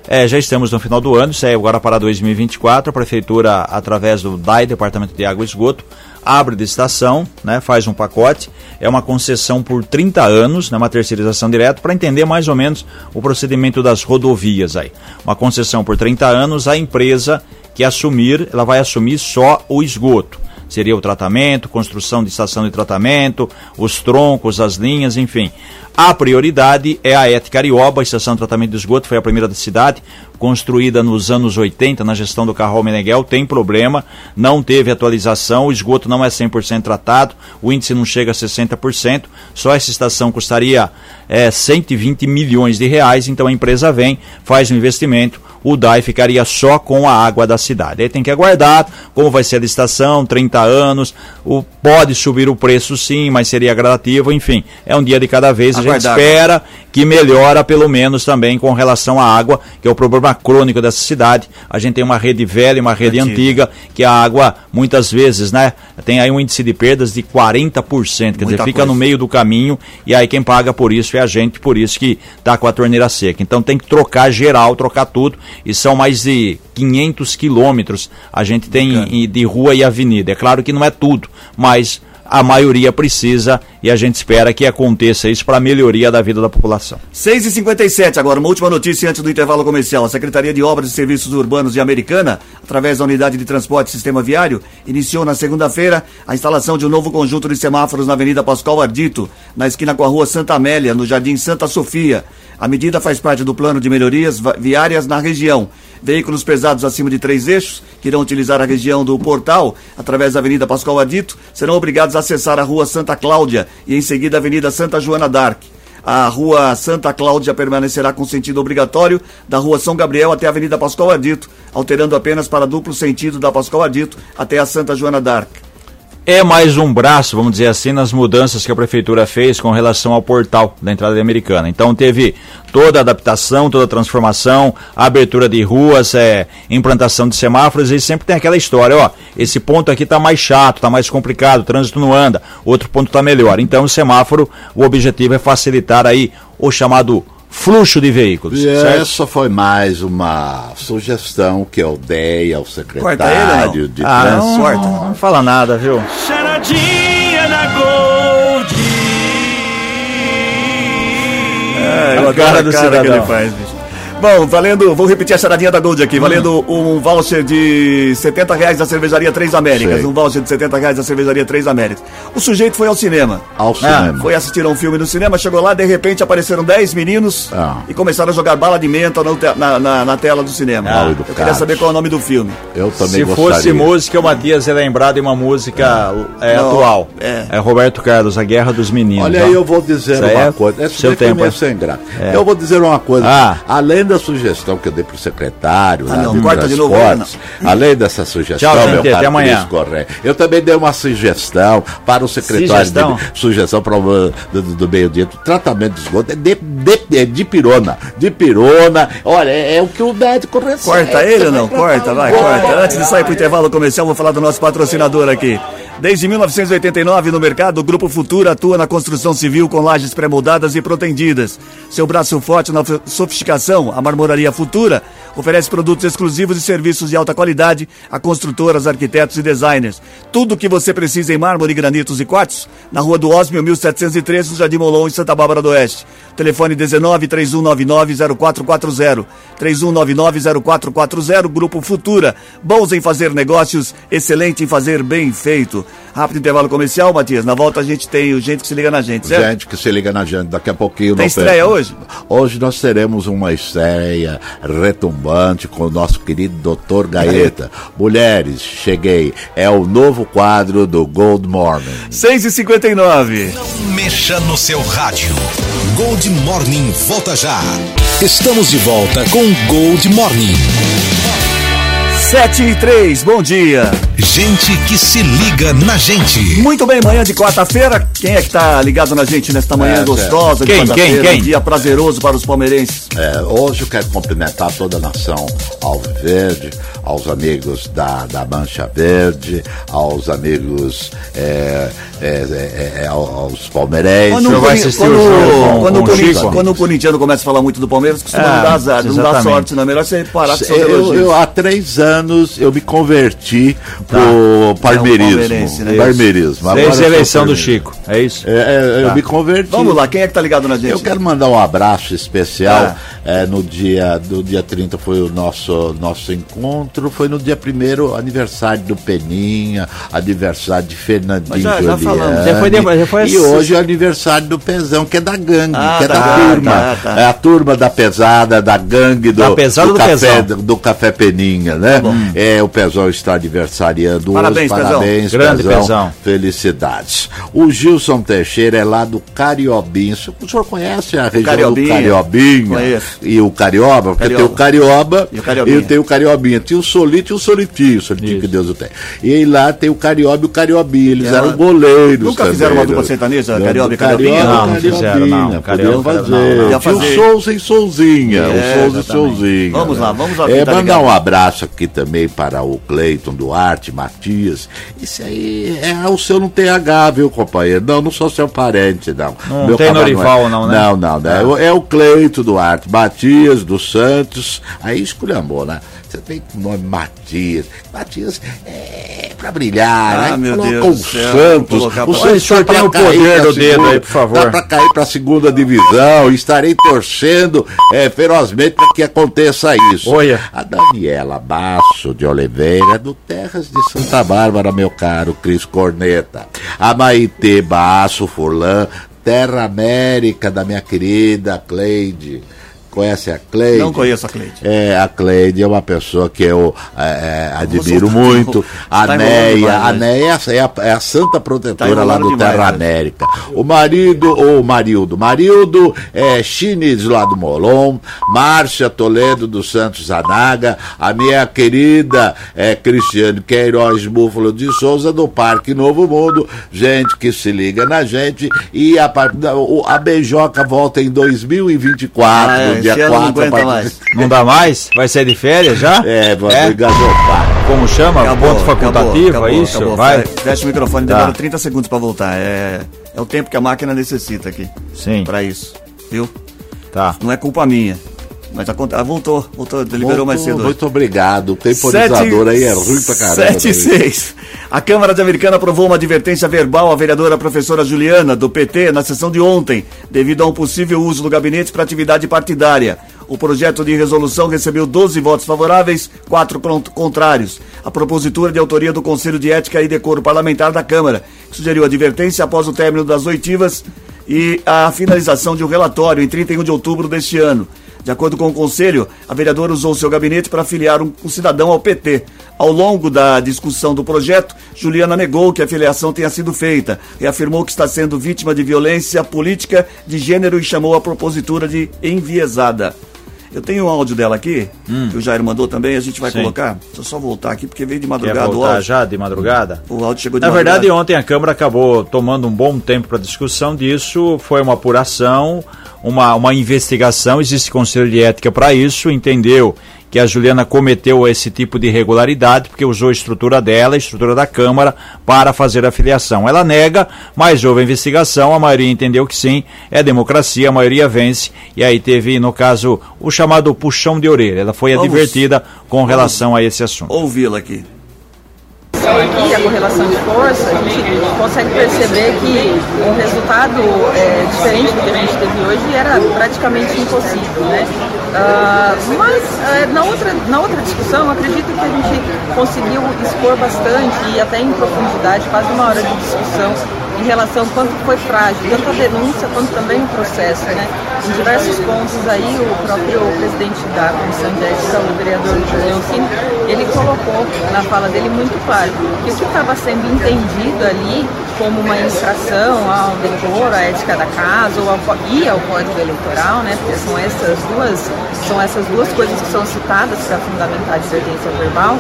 É, já estamos no final do ano, isso é agora para 2024, a Prefeitura, através do DAI, Departamento de Água e Esgoto, abre licitação, né, faz um pacote, é uma concessão por 30 anos, né, uma terceirização direta, para entender mais ou menos o procedimento das rodovias aí. Uma concessão por 30 anos, a empresa que assumir, ela vai assumir só o esgoto. Seria o tratamento, construção de estação de tratamento, os troncos, as linhas, enfim. A prioridade é a ET Carioba, a estação de tratamento de esgoto, foi a primeira da cidade, construída nos anos 80 na gestão do Carrol Meneghel, tem problema, não teve atualização, o esgoto não é 100% tratado, o índice não chega a 60%, só essa estação custaria é, 120 milhões de reais, então a empresa vem, faz o investimento, o DAI ficaria só com a água da cidade. Aí tem que aguardar como vai ser a licitação, 30 anos, o, pode subir o preço sim, mas seria gradativo, enfim, é um dia de cada vez, a gente Aguardar. espera que melhora pelo menos também com relação à água, que é o problema crônico dessa cidade. A gente tem uma rede velha e uma rede Antiga. antiga, que a água muitas vezes, né, tem aí um índice de perdas de 40%, quer dizer, Muita fica coisa. no meio do caminho e aí quem paga por isso é a gente, por isso que tá com a torneira seca. Então tem que trocar geral, trocar tudo e são mais de 500 quilômetros a gente tem em- de rua e avenida. É claro que não é tudo, mas a maioria precisa e a gente espera que aconteça isso para a melhoria da vida da população. 6 e 57 agora, uma última notícia antes do intervalo comercial. A Secretaria de Obras e Serviços Urbanos de Americana, através da Unidade de Transporte e Sistema Viário, iniciou na segunda-feira a instalação de um novo conjunto de semáforos na Avenida Pascoal Ardito, na esquina com a Rua Santa Amélia, no Jardim Santa Sofia. A medida faz parte do plano de melhorias viárias na região. Veículos pesados acima de três eixos, que irão utilizar a região do Portal, através da Avenida Pascoal Ardito, serão obrigados a acessar a Rua Santa Cláudia e em seguida a Avenida Santa Joana d'Arc. A rua Santa Cláudia permanecerá com sentido obrigatório da rua São Gabriel até a Avenida Pascoal Ardito, alterando apenas para duplo sentido da Pascoal Ardito até a Santa Joana d'Arc. É mais um braço, vamos dizer assim, nas mudanças que a prefeitura fez com relação ao portal da entrada da Americana. Então teve toda a adaptação, toda a transformação, abertura de ruas, é, implantação de semáforos e sempre tem aquela história, ó, esse ponto aqui está mais chato, está mais complicado, o trânsito não anda, outro ponto está melhor. Então o semáforo, o objetivo é facilitar aí o chamado fluxo de veículos. E certo? essa foi mais uma sugestão que eu dei ao secretário ele, de Ah, trânsito. não, não fala nada, viu? Charadinha da Gold. É, eu adoro cara a do cara que cidadão. ele faz, bicho. Bom, valendo, vou repetir a charadinha da Gold aqui, valendo um voucher de 70 reais da cervejaria Três Américas, Sei. um voucher de 70 reais da cervejaria Três Américas. O sujeito foi ao cinema, Ao cinema. foi assistir a um filme no cinema, chegou lá, de repente apareceram 10 meninos Ah. e começaram a jogar bala de menta no te- na, na- na tela do cinema. Mal eu queria saber qual é o nome do filme. Eu também Se gostaria. fosse música, o Matias ia lembrar de uma música é, Não, atual. é. Roberto Carlos, A Guerra dos Meninos. Olha ó. aí, eu vou dizer Isso uma é coisa. Esse seu foi tempo, é. sem graça. É. Eu vou dizer uma coisa. Ah. Além da sugestão que eu dei pro secretário, Ah, não, de corta de novo, além dessa sugestão, Tchau, meu gente, caro até amanhã. Cris Correia, eu também dei uma sugestão para o secretário Sugestão? de sugestão para o do, do meio-dia, tratamento de esgoto, é de, de, é de pirona. De pirona. Olha, é, é o que o médico recebe. Corta ele ou não? Corta, vai, o corta. Antes de sair pro intervalo comercial, vou falar do nosso patrocinador aqui. Desde 1989 no mercado, o Grupo Futura atua na construção civil com lajes pré-moldadas e protendidas. Seu braço forte na sofisticação, a Marmoraria Futura, oferece produtos exclusivos e serviços de alta qualidade a construtoras, arquitetos e designers. Tudo o que você precisa em mármore, granitos e quartos, na Rua do Osmio, 1713, no Jardim Molon, em Santa Bárbara do Oeste. Telefone 19 3199 0440. 3199 0440, Grupo Futura. Bons em fazer negócios, excelente em fazer bem feito. Rápido intervalo comercial, Matias. Na volta a gente tem o gente que se liga na gente, certo? Gente que se liga na gente, daqui a pouquinho. Tem estreia perca. hoje? Hoje nós teremos uma estreia retumbante com o nosso querido Dr. Gaeta. Mulheres, cheguei. É o novo quadro do Gold Morning. 6 e 59 Não mexa no seu rádio. Gold Morning volta já. Estamos de volta com Gold Morning. 7 e 3, bom dia. Gente que se liga na gente. Muito bem, manhã de quarta-feira. Quem é que tá ligado na gente nesta manhã É, gostosa de Quem, quarta-feira? quem, quem? Um dia prazeroso para os palmeirenses. É, hoje eu quero cumprimentar toda a nação alviverde, aos amigos da, da Mancha Verde, aos amigos, é, é, é, é, aos palmeirenses. Quando, vai assistir quando- o jogo com- quando com o o Corinthians- Chico? quando o corintiano começa a falar muito do Palmeiras, costuma É, não dar azar, não dá sorte, não é melhor você parar com seus Eu, elogios. eu, há três anos eu me converti pro É um palmeirismo. né? palmeirismo. Desde a eu sou eleição do. Chico, é isso? É, é, eu Tá. me converti. Vamos lá, quem é que tá ligado na gente? Eu quero mandar um abraço especial. Ah. É, no dia do dia 30 foi o nosso, nosso encontro. Foi no dia primeiro aniversário do Peninha, aniversário de Fernandinho Mas já- já falamos. Já foi depois, já foi E hoje é o aniversário do Pezão, que é da gangue, Ah, que é tá, da turma. tá, tá. É a turma da pesada, da gangue do, Da pesada do, do café, do, do café Peninha, né? É, o Pezão está aniversariando Parabéns, hoje. Pezão. Parabéns, Grande Pezão. Felicidades. O Gilson Teixeira é lá do Cariobinho. O senhor conhece a região Cariobinha. do Cariobinha? Conheço. E o Carioba? Porque Carioba. tem o Carioba E o Cariobinha. tem o Cariobinha. Tinha o Solito e o Solitinho, o Solitinho que Deus o tem. E aí lá tem o Carioba e o Cariobinha. Eles É, eram goleiros. nunca também, fizeram uma né? dupla sertaneja, Carioba e Cariobinha? e Não, não fizeram, não. Carioba, fazer. Tinha o fazer. Souza e Souzinha. É, o Souza e. Souzinha. Vamos lá, vamos lá, É, mandar um abraço aqui também para o Cleiton Duarte, Matias. Isso aí é o seu não tem H, viu, companheiro? Não, não sou seu parente, não. Não tem camarada Norival, é- não, né? Não, não, né? É o- É o Cleito Duarte, Matias dos Santos. Aí esculhambou, né? Você tem o nome Matias. Matias é pra brilhar, Ah, né? meu Deus o Santos. O Santos O senhor tá tem o poder do dedo aí, por favor. Tá pra cair pra segunda divisão. Estarei torcendo é, ferozmente para que aconteça isso. Olha. A Daniela Basso de Oliveira, do Terras de Santa Bárbara, meu caro Cris Corneta. A Maitê Basso Furlan, Terra América, da minha querida Cleide. Conhece a Cleide? Não conheço a Cleide. É, a Cleide é uma pessoa que eu é, é, admiro soltar, muito. A tá Neia, enrolando a Neia é a, é a santa Tá protetora lá enrolando do demais, Terra né? América. O marido, ou Marildo, Marildo é Chines lá do Molon, Márcia Toledo dos Santos Anaga, a minha querida é, Cristiane Queiroz Búfalo de Souza do Parque Novo Mundo, gente que se liga na gente e a, a Beijoca volta em 2024, Ah, é, no dia esse ano não 4, a aguenta partir mais. Não dá mais? Vai sair de férias já? É, vamos É? Como chama? Acabou, Ponto facultativo, acabou, é isso? acabou. Vai? Fe- Fecha o microfone, Tá. demora 30 segundos pra voltar. É, é o tempo que a máquina necessita aqui. Sim. Pra isso. Viu? Tá. Não é culpa minha. Mas ah, voltou, voltou, liberou Muito- mais cedo. Muito obrigado. O temporizador aí é ruim pra caramba. 7 e 6. A Câmara de Americana aprovou uma advertência verbal à vereadora professora Juliana, do PT, na sessão de ontem, devido a um possível uso do gabinete para atividade partidária. O projeto de resolução recebeu 12 votos favoráveis, 4 con- contrários. A propositura de autoria do Conselho de Ética e Decoro Parlamentar da Câmara, que sugeriu advertência após o término das oitivas e a finalização de um relatório em 31 de outubro deste ano. De acordo com o conselho, a vereadora usou seu gabinete para afiliar um, um cidadão ao PT. Ao longo da discussão do projeto, Juliana negou que a filiação tenha sido feita e afirmou que está sendo vítima de violência política de gênero e chamou a propositura de enviesada. Eu tenho um áudio dela aqui, que o Jair mandou também, a gente vai Sim. colocar. Deixa eu só voltar aqui, porque veio de Quer madrugada o voltar áudio. já de madrugada? O áudio chegou de Na verdade, madrugada. ontem a Câmara acabou tomando um bom tempo para discussão disso. Foi uma apuração, uma, uma investigação. Existe conselho de ética para isso. Entendeu que a Juliana cometeu esse tipo de irregularidade porque usou a estrutura dela, a estrutura da Câmara, para fazer a filiação. Ela nega, mas houve a investigação. A maioria entendeu que sim, é democracia, a maioria vence. E aí teve, no caso, o chamado puxão de orelha. Ela foi Vamos- advertida com relação a esse assunto. Ouvi-la aqui. aqui, a correlação de força, a gente consegue perceber que o resultado é diferente do que a gente teve hoje era praticamente impossível, né? Ah, mas é, na, outra, na outra discussão, acredito que a gente conseguiu expor bastante e até em profundidade, quase uma hora de discussão em relação ao quanto foi frágil, tanto a denúncia quanto também o processo, né? Em diversos pontos aí, o próprio presidente da Comissão de Ética, o vereador Leoncini, ele colocou na fala dele muito claro que o que estava sendo entendido ali como uma infração ao decoro, à ética da casa ou ao, e ao código eleitoral, né? Porque são essas duas, são essas duas coisas que são citadas para fundamentar a advertência verbal,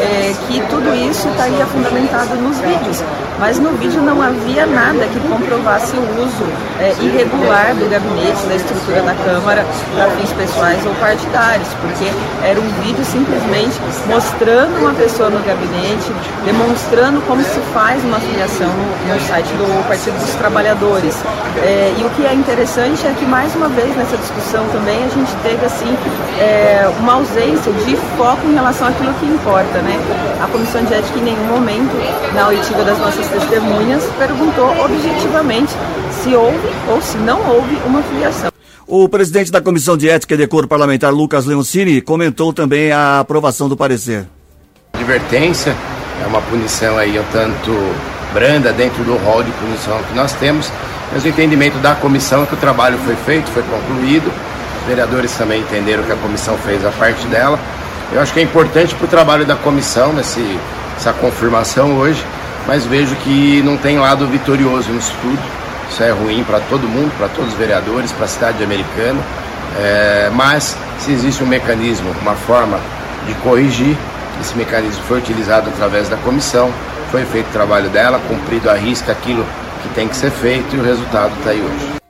é, que tudo isso estaria fundamentado nos vídeos. Mas no vídeo não havia nada que comprovasse o uso é, irregular do gabinete, da estrutura da Câmara para fins pessoais ou partidários, porque era um vídeo simplesmente mostrando uma pessoa no gabinete, demonstrando como se faz uma filiação no, no site do Partido dos Trabalhadores. É, e o que é interessante é que mais uma vez nessa discussão também a gente teve assim é, uma ausência de foco em relação àquilo que importa, né? A Comissão de Ética em nenhum momento na oitiva das nossas testemunhas perguntou objetivamente se houve ou se não houve uma filiação. O presidente da Comissão de Ética e Decoro Parlamentar, Lucas Leoncini, comentou também a aprovação do parecer. advertência, é uma punição aí um tanto branda dentro do rol de punição que nós temos, mas o entendimento da comissão é que o trabalho foi feito, foi concluído, os vereadores também entenderam que a comissão fez a parte dela. Eu acho que é importante para o trabalho da comissão nesse, essa confirmação hoje, mas vejo que não tem lado vitorioso nisso tudo. Isso é ruim para todo mundo, para todos os vereadores, para a cidade americana. É, mas se existe um mecanismo, uma forma de corrigir, esse mecanismo foi utilizado através da comissão, foi feito o trabalho dela, cumprido a risca aquilo que tem que ser feito e o resultado está aí hoje.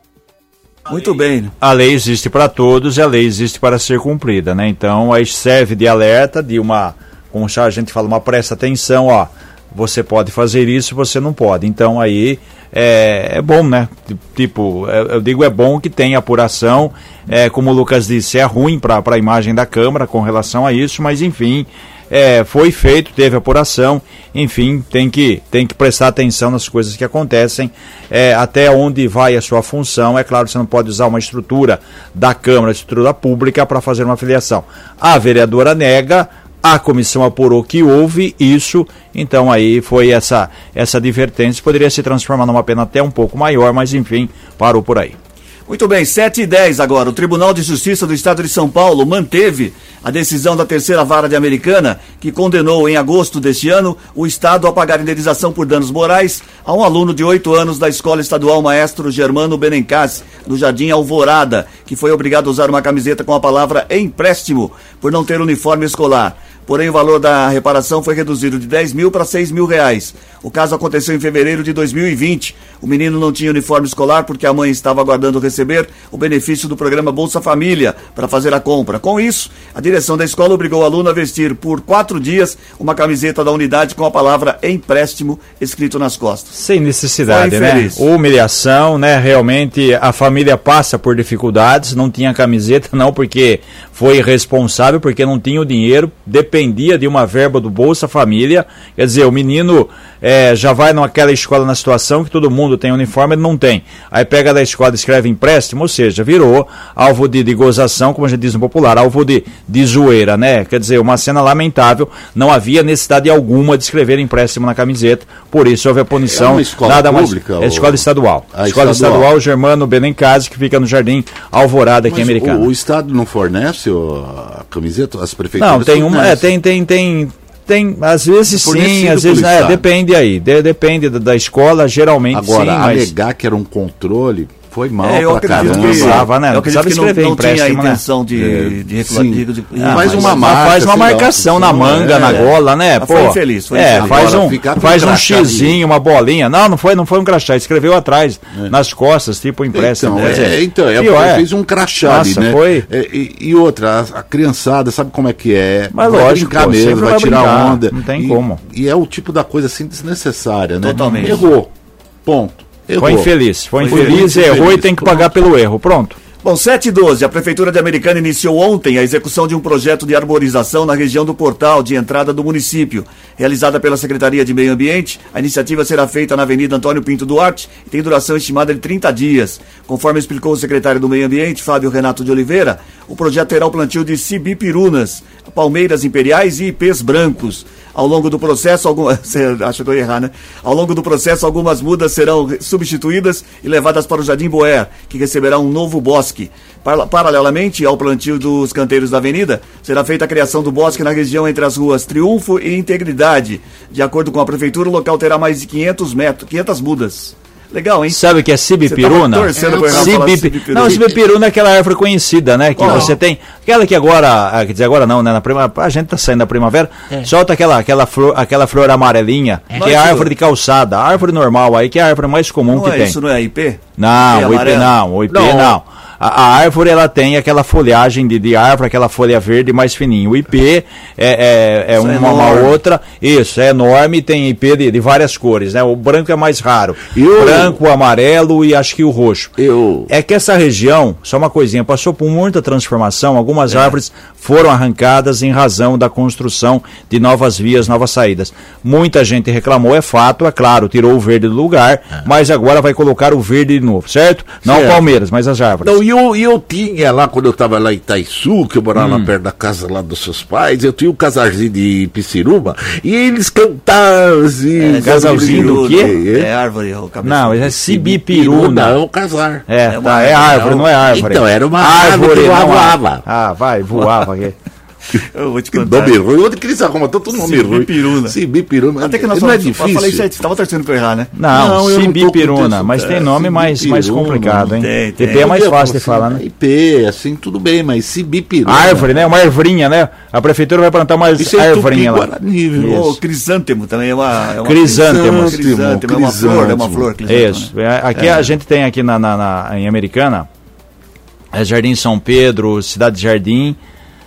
Muito bem. A lei existe para todos e a lei existe para ser cumprida, né? Então, aí serve de alerta, de uma, como a gente fala, uma presta atenção, ó, você pode fazer isso, você não pode. Então, aí é, é bom, né? Tipo, é- eu digo é bom que tenha apuração, é, como o Lucas disse, é ruim para a imagem da Câmara com relação a isso, mas enfim, é, foi feito, teve apuração, enfim, tem que, tem que prestar atenção nas coisas que acontecem, é, até onde vai a sua função. É claro, você não pode usar uma estrutura da Câmara, estrutura pública, para fazer uma filiação. A vereadora nega, a comissão apurou que houve isso, então aí foi essa, essa advertência, poderia se transformar numa pena até um pouco maior, mas enfim, parou por aí. Muito bem, 7 e 10 agora. O Tribunal de Justiça do Estado de São Paulo manteve a decisão da terceira vara de Americana, que condenou em agosto deste ano o Estado a pagar indenização por danos morais a um aluno de 8 anos da Escola Estadual Maestro Germano Benencas, no Jardim Alvorada, que foi obrigado a usar uma camiseta com a palavra empréstimo por não ter uniforme escolar. Porém, o valor da reparação foi reduzido de 10 mil para 6 mil reais. O caso aconteceu em fevereiro de 2020. O menino não tinha uniforme escolar porque a mãe estava aguardando receber o benefício do programa Bolsa Família para fazer a compra. Com isso, a direção da escola obrigou o aluno a vestir por quatro dias uma camiseta da unidade com a palavra empréstimo escrito nas costas. Sem necessidade, né? Humilhação, né? Realmente a família passa por dificuldades, não tinha camiseta, não porque foi irresponsável, porque não tinha o dinheiro, dependia de uma verba do Bolsa Família. Quer dizer, o menino é, já vai naquela escola na situação que todo mundo tem uniforme, ele não tem. Aí pega da escola e escreve empréstimo, ou seja, virou alvo de, de gozação, como a gente diz no popular, alvo de, de zoeira, né? Quer dizer, uma cena lamentável, não havia necessidade alguma de escrever empréstimo na camiseta, por isso houve a punição. É uma escola nada pública, mais. É escola estadual. A escola estadual. estadual Germano Benencase, que fica no Jardim Alvorada aqui em Mas Americana. O, o Estado não fornece o- camiseta? As prefeituras Não, tem uma, é, tem, tem, tem, tem, às vezes sim, às vezes pelo é, depende aí, de- depende da, da escola, geralmente Agora, sim, mas alegar que era um controle foi mal É, eu pra caramba. que, Precisava, né? eu acredito que não, escrever não tinha a né? intenção de, É, de, reclamar. de, Ah, mas- uma marca, faz uma marcação na sim, manga, é. na gola, né? Mas Pô, foi infeliz, foi é, infeliz. faz um, faz um xizinho, uma bolinha. Não, não foi, não foi um crachá, escreveu atrás, nas costas, tipo empréstimo. Então, dizer, é, então, é, pior, é. fez um crachá Nossa, ali, né? foi. É, e, e outra, a, a criançada sabe como é que é. Mas vai lógico, brincar pô, mesmo, vai, vai tirar onda. não tem como. E é o tipo da coisa assim desnecessária, né? Totalmente. Errou. Ponto. Errou. Foi infeliz, foi, Foi infeliz, errou e infeliz, tem que pronto. pagar pelo erro. Pronto. Bom, 7 e 12, a Prefeitura de Americana iniciou ontem a execução de um projeto de arborização na região do portal de entrada do município. Realizada pela Secretaria de Meio Ambiente, a iniciativa será feita na Avenida Antônio Pinto Duarte e tem duração estimada de 30 dias. Conforme explicou o secretário do Meio Ambiente, Fábio Renato de Oliveira, o projeto terá o plantio de cibipirunas, palmeiras imperiais e ipês brancos. Ao longo do processo, algum... você acha que eu ia errar, né? Ao longo do processo, algumas mudas serão substituídas e levadas para o Jardim Boer, que receberá um novo bosque. Paralelamente ao plantio dos canteiros da avenida, será feita a criação do bosque na região entre as ruas Triunfo e Integridade. De acordo com a prefeitura, o local terá mais de 500 metros, 500 mudas. Legal, hein? Sabe o que é cibipiruna? Cibipiruna. Não, cibipiruna é aquela árvore conhecida, né? Que você tem. Aquela que agora, ah, quer dizer, agora não, né? Na prima, a gente tá saindo da primavera, solta aquela, aquela, flor, aquela flor amarelinha, que Mas é a árvore de calçada, a árvore normal aí, que é a árvore mais comum Não que é tem. isso, não é IP? Não, IP o IP não, o IP Não. não. A, a árvore ela tem aquela folhagem de, de árvore, aquela folha verde mais fininha. O IP é, é, é é uma, uma outra, isso, é enorme, tem IP de, de várias cores, né? O branco é mais raro. E o- Branco, o amarelo e acho que o roxo. Eu. É que essa região, só uma coisinha, passou por muita transformação. Algumas É. árvores foram arrancadas em razão da construção de novas vias, novas saídas. Muita gente reclamou, é fato, é claro, tirou o verde do lugar, mas agora vai colocar o verde de novo, certo? Não É. Certo. o Palmeiras, mas as árvores. Não, e eu, e eu tinha lá, quando eu estava lá em Itaiçu, que eu morava Hum. lá perto da casa lá dos seus pais, eu tinha um casarzinho de pisciruba, e eles cantavam assim. É, casalzinho do quê? É árvore, o cabeça. Não, é Não, cibipiruna. é um casar. É, É tá, uma é árvore, árvore, não é árvore. Então, era uma árvore que não voava. árvore. Ah, vai, voava. Eu vou te contar. nome ruim. Onde que eles arrumam tanto nome ruim? Cibipiruna. Cibipiruna. Até que nós não é difícil. falei certo, tava torcendo eu errar, né? Não, Não, cibipiruna, mas tem nome mais, mais complicado, hein? tem, tem. IP é mais fácil de falar, né? IP, assim, tudo bem, mas Cibipiruna. Árvore, né? Uma arvrinha, né? A prefeitura vai plantar uma Isso é arvrinha lá. O crisântemo também é uma. É uma Crisântemo. Crisântemo, é uma flor, é uma flor. crisântemo, Isso. né? É, Aqui a gente tem aqui na, na- na- em Americana, é Jardim São Pedro, Cidade Jardim,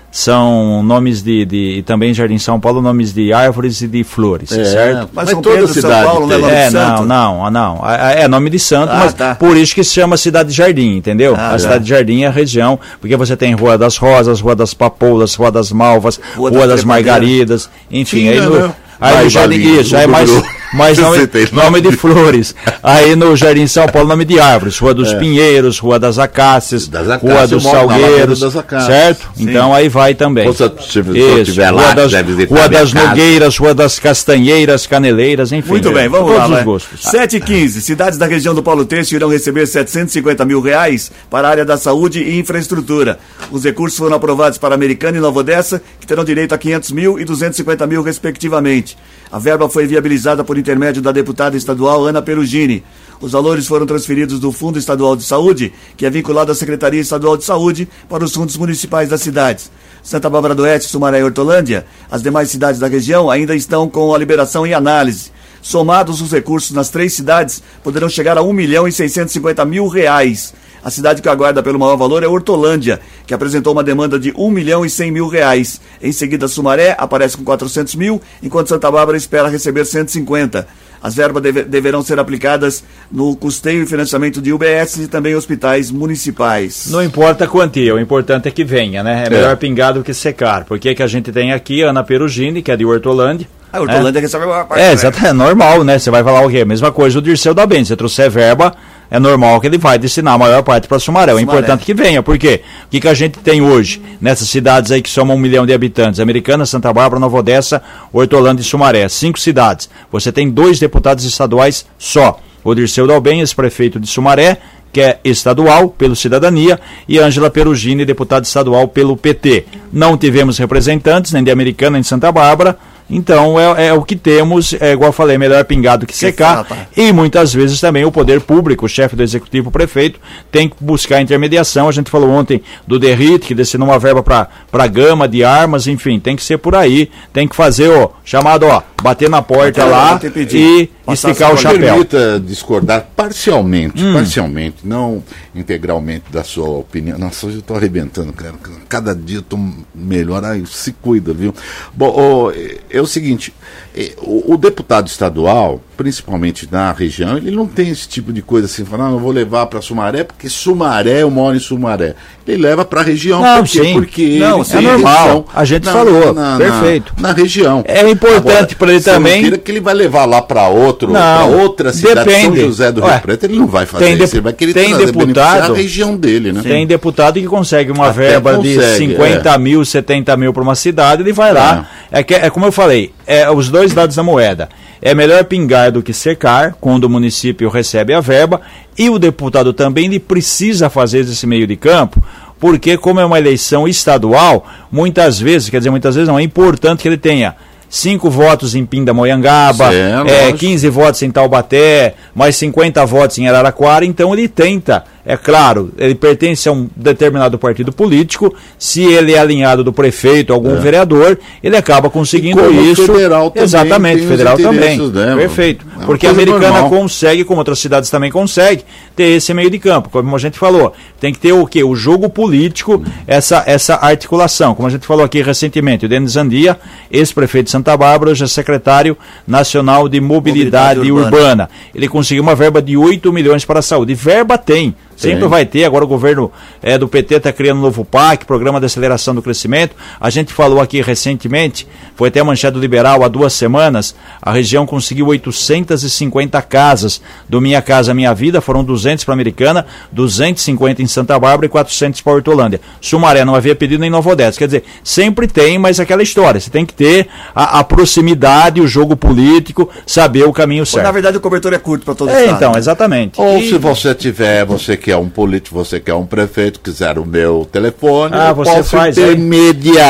são nomes de, de. E também Jardim São Paulo, nomes de árvores e de flores, É, certo? Mas Mas São toda Pedro, São cidade Paulo, né? tem. Nome de É, não, santo. não, ah, não. É, é nome de santo, Ah, mas tá. por isso que se chama Cidade Jardim, entendeu? Ah, a tá. Cidade Jardim é a região, porque você tem Rua das Rosas, Rua das Papoulas, Rua das Malvas, Rua Rua, das. Margaridas, enfim, Tinha, aí no, né? aí no Valinho, isso, aí no mais, Bruno. Mas nome, nome de flores. Aí no Jardim São Paulo, nome de árvores. Rua dos É. Pinheiros, Rua das Acácias, Das Rua Acácias, dos na Lagoa Salgueiros, das Acácias. certo? Sim. Então aí vai também. Se você- tiver Rua lá, das, Rua das. Nogueiras, Rua das Castanheiras, Caneleiras, enfim. Muito bem, vamos todos lá. os gostos. 7 e 15. Cidades da região do Paulo Teixeira irão receber 750 mil reais para a área da saúde e infraestrutura. Os recursos foram aprovados para Americana e Nova Odessa, que terão direito a 500 mil e 250 mil, respectivamente. A verba foi viabilizada por intermédio da deputada estadual Ana Perugini. Os valores foram transferidos do Fundo Estadual de Saúde, que é vinculado à Secretaria Estadual de Saúde, para os fundos municipais das cidades. Santa Bárbara do Oeste, Sumaré e Hortolândia, as demais cidades da região ainda estão com a liberação em análise. Somados os recursos nas três cidades, poderão chegar a 1 milhão e 650 mil reais. A cidade que aguarda pelo maior valor é Hortolândia, que apresentou uma demanda de 1 milhão e 100 mil reais. Em seguida, Sumaré aparece com 400 mil, enquanto Santa Bárbara espera receber 150. As verbas deve- deverão ser aplicadas no custeio e financiamento de UBS e também hospitais municipais. Não importa a quantia, o importante é que venha, né? É melhor pingar do que secar. Porque que a gente tem aqui Ana Perugini, que é de Hortolândia. A Hortolândia né? recebe a maior parte. É, né? exato, é normal, né? Você vai falar o quê? Mesma coisa o Dirceu da Bem. Você trouxer verba, é normal que ele vai destinar a maior parte para Sumaré. Sumaré. importante é que venha, porque o que, que a gente tem hoje nessas cidades aí que somam um milhão de habitantes? Americana, Santa Bárbara, Nova Odessa, Hortolândia e Sumaré. Cinco cidades. Você tem dois deputados estaduais só. O Dirceu Dalben, ex-prefeito de Sumaré, que é estadual pelo Cidadania, e Ângela Perugini, deputada estadual pelo PT. Não tivemos representantes, nem de Americana, nem de Santa Bárbara. Então é, é o que temos, é igual eu falei, é melhor pingar do que secar. E muitas vezes também o poder público, o chefe do executivo, o prefeito, tem que buscar intermediação. A gente falou ontem do Derrite, que destinou uma verba para gama de armas, enfim, tem que ser por aí. Tem que fazer o chamado, ó, bater na porta Bater- lá e Passar esticar o chapéu. Permita discordar parcialmente, Hum. parcialmente, não integralmente da sua opinião. Nossa, hoje eu estou arrebentando, cara. Cada dia eu tô melhor. Ai, se cuida, viu? Bom, ó, é, é o seguinte: é, o, o deputado estadual, principalmente na região, ele não tem esse tipo de coisa assim, falar, não, eu vou levar para Sumaré, porque Sumaré, eu moro em Sumaré. Ele leva para a região, Não, por quê? sim. Porque Não, ele é normal. A gente na- falou. na- na- Perfeito. Na, região. É importante para ele não também- tira que ele vai levar lá para outro, Não, para outra cidade, São depende. José do Ué, Rio Preto, ele não vai fazer tem isso, ele vai querer tem deputado- a região dele, né? Tem deputado que consegue uma Até verba de consegue, 50 é. mil, 70 mil para uma cidade, ele vai lá. É, que, é como eu falei, é os dois lados da moeda. É melhor pingar do que secar, quando o município recebe a verba, e o deputado também ele precisa fazer esse meio de campo, porque como é uma eleição estadual, muitas vezes, quer dizer, muitas vezes não, é importante que ele tenha cinco votos em Pindamonhangaba, é, lógico. 15 votos em Taubaté, mais 50 votos em Araraquara, então ele tenta, é claro, ele pertence a um determinado partido político, se ele é alinhado do prefeito, algum vereador, ele acaba conseguindo É. isso. federal também Exatamente, federal também. né? Perfeito. É Porque a americana normal. consegue, como outras cidades também consegue, ter esse meio de campo, como a gente falou. Tem que ter o quê? O jogo político, essa, essa articulação. Como a gente falou aqui recentemente, o Denis Andia, ex-prefeito de Santa Bárbara, hoje é secretário nacional de mobilidade, Mobilidade urbana. urbana. Ele conseguiu uma verba de 8 milhões para a saúde. Verba tem. Sempre Tem. vai ter, agora o governo é, do PT está criando um novo PAC, Programa de Aceleração do Crescimento. A gente falou aqui recentemente, foi até manchado do liberal há duas semanas, a região conseguiu 850 casas do Minha Casa Minha Vida, foram 200 para a Americana, 250 em Santa Bárbara e 400 para Hortolândia. Sumaré não havia pedido nem Nova Odessa. Quer dizer, sempre tem, mas aquela história, você tem que ter a, a proximidade, o jogo político, saber o caminho certo. Na verdade, o cobertor é curto para todo É, estado. então, exatamente. Ou E- se você tiver, você que é um político, você que é um prefeito, quiser o meu telefone, Ah, eu você posso faz, intermediar,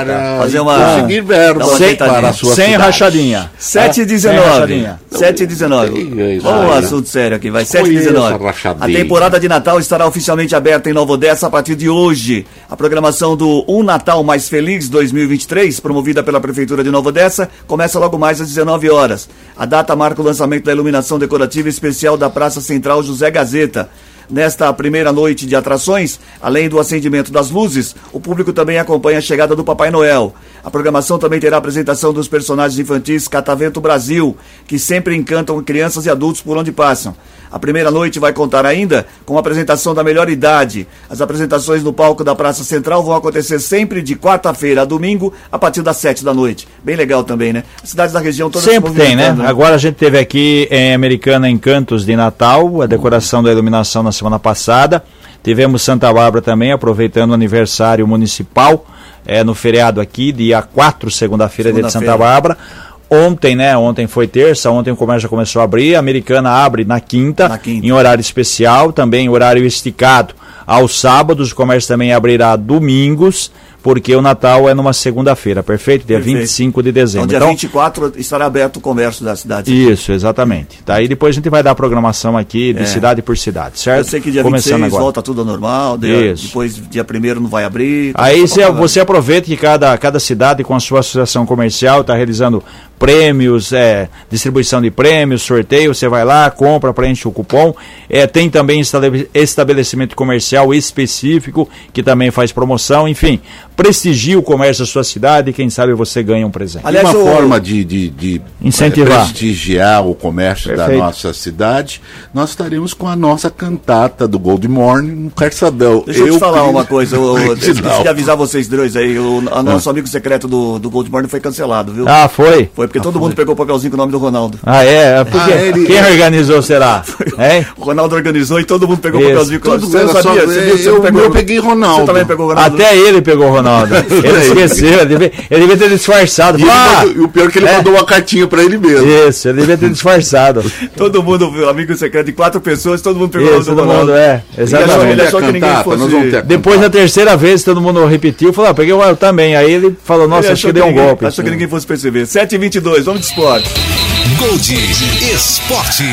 Ah, tá. Fazer uma- conseguir verba sem, para a sua sem cidade. rachadinha. 7 e É, 19. sem rachadinha. 7 e 19. Que é isso Vamos ao assunto sério aqui, vai. 7 e Conheço 19. a rachadinha. A temporada de Natal estará oficialmente aberta em Nova Odessa a partir de hoje. A programação do Um Natal Mais Feliz 2023, promovida pela Prefeitura de Nova Odessa, começa logo mais às 19 horas. A data marca o lançamento da iluminação decorativa especial da Praça Central José Gazeta. Nesta primeira noite de atrações, além do acendimento das luzes, o público também acompanha a chegada do Papai Noel. A programação também terá a apresentação dos personagens infantis Catavento Brasil, que sempre encantam crianças e adultos por onde passam. A primeira noite vai contar ainda com a apresentação da melhor idade. As apresentações no palco da Praça Central vão acontecer sempre de quarta-feira a domingo, a partir das sete da noite. Bem legal também, né? As cidades da região todas Sempre tem, né? Agora a gente teve aqui em Americana Encantos de Natal, a decoração da iluminação na semana passada. Tivemos Santa Bárbara também, aproveitando o aniversário municipal, é, no feriado aqui, dia 4, segunda-feira, dia de Santa Bárbara. Ontem, né? Ontem foi terça, ontem o comércio já começou a abrir. A americana abre na quinta, Na quinta. em horário especial, também horário esticado aos sábados. O comércio também abrirá domingos, porque o Natal é numa segunda-feira, perfeito? Dia Perfeito. 25 de Então, dezembro. dia 24 estará aberto o comércio da cidade. Isso, exatamente. Daí depois a gente vai dar a programação aqui de É. cidade por cidade, certo? Eu sei que dia Começando 26 agora. volta tudo ao normal, dia- depois dia 1 não vai abrir. tá Aí você, aproveita que cada, cada cidade com a sua associação comercial está realizando prêmios, é, distribuição de prêmios, sorteio, você vai lá, compra, preenche o cupom. É, tem também estabelecimento comercial específico que também faz promoção, enfim, prestigie o comércio da sua cidade e quem sabe você ganha um presente. E uma forma de, de, de Incentivar. eh, prestigiar o comércio Perfeito. da nossa cidade, nós estaremos com a nossa cantata do Gold Morning no Carçadão. Deixa eu, te falar Cris- uma coisa, eu, eu esqueci de avisar vocês dois aí, o a nosso amigo secreto do, do Gold Morning foi cancelado, viu? Ah, foi? Foi porque todo mundo pegou o papelzinho com o nome do Ronaldo. Ah, é? Porque, Ah, ele- Quem organizou será? O Ronaldo organizou e todo mundo pegou o papelzinho com o sabia? Você viu? Você eu- pegou, eu peguei Ronaldo. Você também pegou o Ronaldo? Até ele pegou o Ronaldo. Ele esqueceu, ele devia, ele devia ter disfarçado. E, Ah, mandou- o pior é que ele é. mandou uma cartinha pra ele mesmo. Isso, ele devia ter disfarçado. Todo mundo, amigo secreto de quatro pessoas, todo mundo pegou o nome Isso, do todo Ronaldo. mundo, é, Ele achou, exatamente. ele achou que ninguém fosse... Depois, na terceira vez, todo mundo repetiu, falou, ah, peguei o eu também. Aí ele falou, nossa, Ele acho que achou deu um golpe. Achou que ninguém fosse perceber. 7h22, vamos de esporte. Gold Esporte.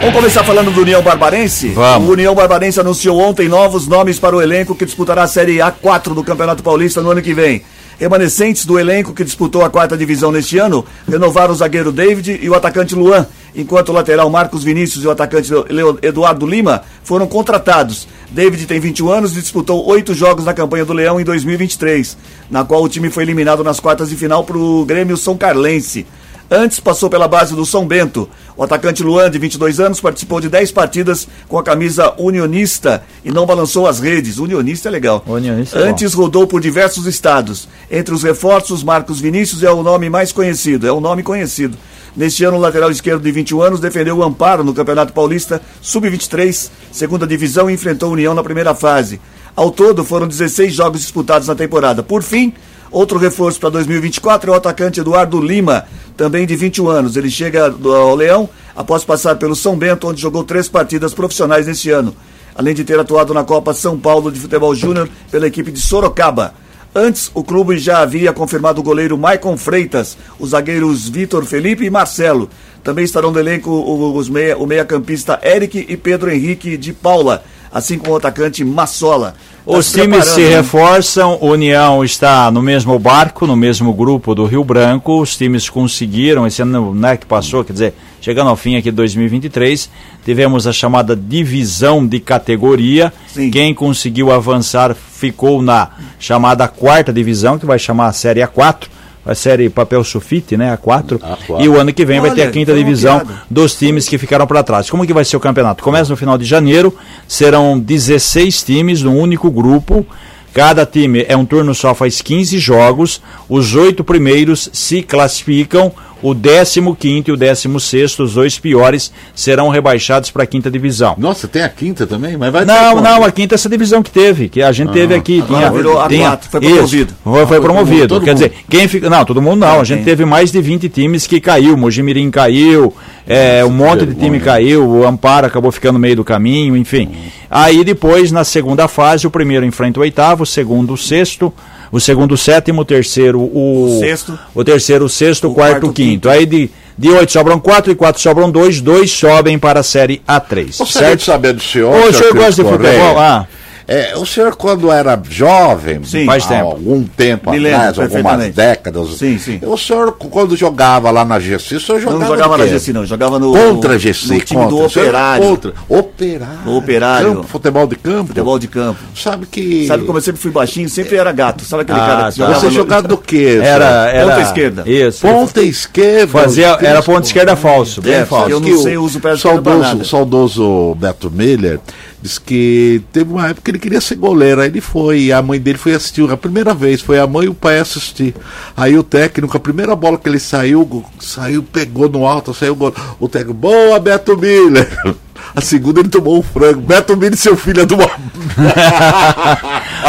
Vamos começar falando do União Barbarense? Vamos. O União Barbarense anunciou ontem novos nomes para o elenco que disputará a Série A4 do Campeonato Paulista no ano que vem. Remanescentes do elenco que disputou a quarta divisão neste ano renovaram o zagueiro David e o atacante Luan, enquanto o lateral Marcos Vinícius e o atacante Leo- Eduardo Lima foram contratados. David tem 21 anos e disputou oito jogos na campanha do Leão em 2023, na qual o time foi eliminado nas quartas de final para o Grêmio São Carlense. Antes passou pela base do São Bento. O atacante Luan, de 22 anos, participou de 10 partidas com a camisa unionista e não balançou as redes. Unionista é legal. Unionista é. Antes rodou por diversos estados. Entre os reforços, Marcos Vinícius é o nome mais conhecido. É o nome conhecido. Neste ano, o lateral esquerdo de 21 anos defendeu o Amparo no Campeonato Paulista Sub-23, segunda divisão, e enfrentou a União na primeira fase. Ao todo, foram 16 jogos disputados na temporada. Por fim, outro reforço para 2024 é o atacante Eduardo Lima, também de 21 anos. Ele chega ao Leão após passar pelo São Bento, onde jogou três partidas profissionais neste ano, além de ter atuado na Copa São Paulo de Futebol Júnior pela equipe de Sorocaba. Antes, o clube já havia confirmado o goleiro Maicon Freitas, os zagueiros Vitor Felipe e Marcelo. Também estarão no elenco os meia- o meia-campista Eric e Pedro Henrique de Paula, assim como o atacante Massola. Tá Os se times se né? reforçam, União está no mesmo barco, no mesmo grupo do Rio Branco. Os times conseguiram, esse ano né, que passou, quer dizer, chegando ao fim aqui de 2023, tivemos a chamada divisão de categoria. Quem conseguiu avançar ficou na chamada quarta divisão, que vai chamar a Série A4. A série papel sulfite, né? A4. E o ano que vem vai ter a Olha, quinta divisão piada. dos times que ficaram para trás. Como que vai ser o campeonato? Começa no final de janeiro, serão 16 times num único grupo. Cada time é um turno só, faz 15 jogos. Os oito primeiros se classificam. O 15 e o 16, os dois piores, serão rebaixados para a quinta divisão. Nossa, tem a quinta também? Mas vai Não, não, a quinta é essa divisão que teve, que a gente Ah, teve aqui. Tinha, virou A4, tinha, foi isso, promovido. Foi, foi foi promovido. Quer mundo. dizer, quem fica. Não, todo mundo não. A gente teve mais de 20 times que caiu. Mojimirim caiu, é, um monte de time caiu, o Amparo acabou ficando no meio do caminho, enfim. Aí depois, na segunda fase, o primeiro enfrenta o oitavo, o segundo o sexto. O segundo, o sétimo, o terceiro, o, O sexto. o terceiro, o sexto, o, quarto, quarto, o quinto. Aí de, de oito sobram quatro, e quatro sobram dois, dois sobem para a série A3. Gostaria certo? saber do senhor. Ô, o senhor gosta de futebol? Ah. É, o senhor, quando era jovem, Sim. Faz há tempo. algum tempo Me lembro, atrás, algumas perfeitamente. décadas, Sim, sim. o senhor, quando jogava lá na GC, o senhor Eu jogava não jogava na? GC, não. Jogava no. Contra a GC, No time contra. do Operário. Contra. Operário. No Operário. Campo, futebol de campo. Futebol de campo. Sabe que... Sabe como eu sempre fui baixinho? Sempre era gato. Sabe aquele Ah, cara que tá. jogava Você no- jogava do quê? Era, era Ponta esquerda. Isso. Ponta esquerda. Fazia, era ponta esquerda falso, bem É, falso. eu que não sei, eu uso o pé o saudoso Beto Miller disse que teve uma época que ele queria ser goleiro. Aí ele foi, a mãe dele foi assistir a primeira vez, foi a mãe e o pai assistir. Aí o técnico, a primeira bola que ele saiu, saiu, pegou no alto, saiu o. O técnico, boa, Beto Miller. A segunda ele tomou um frango. Beto Miller, seu filho é do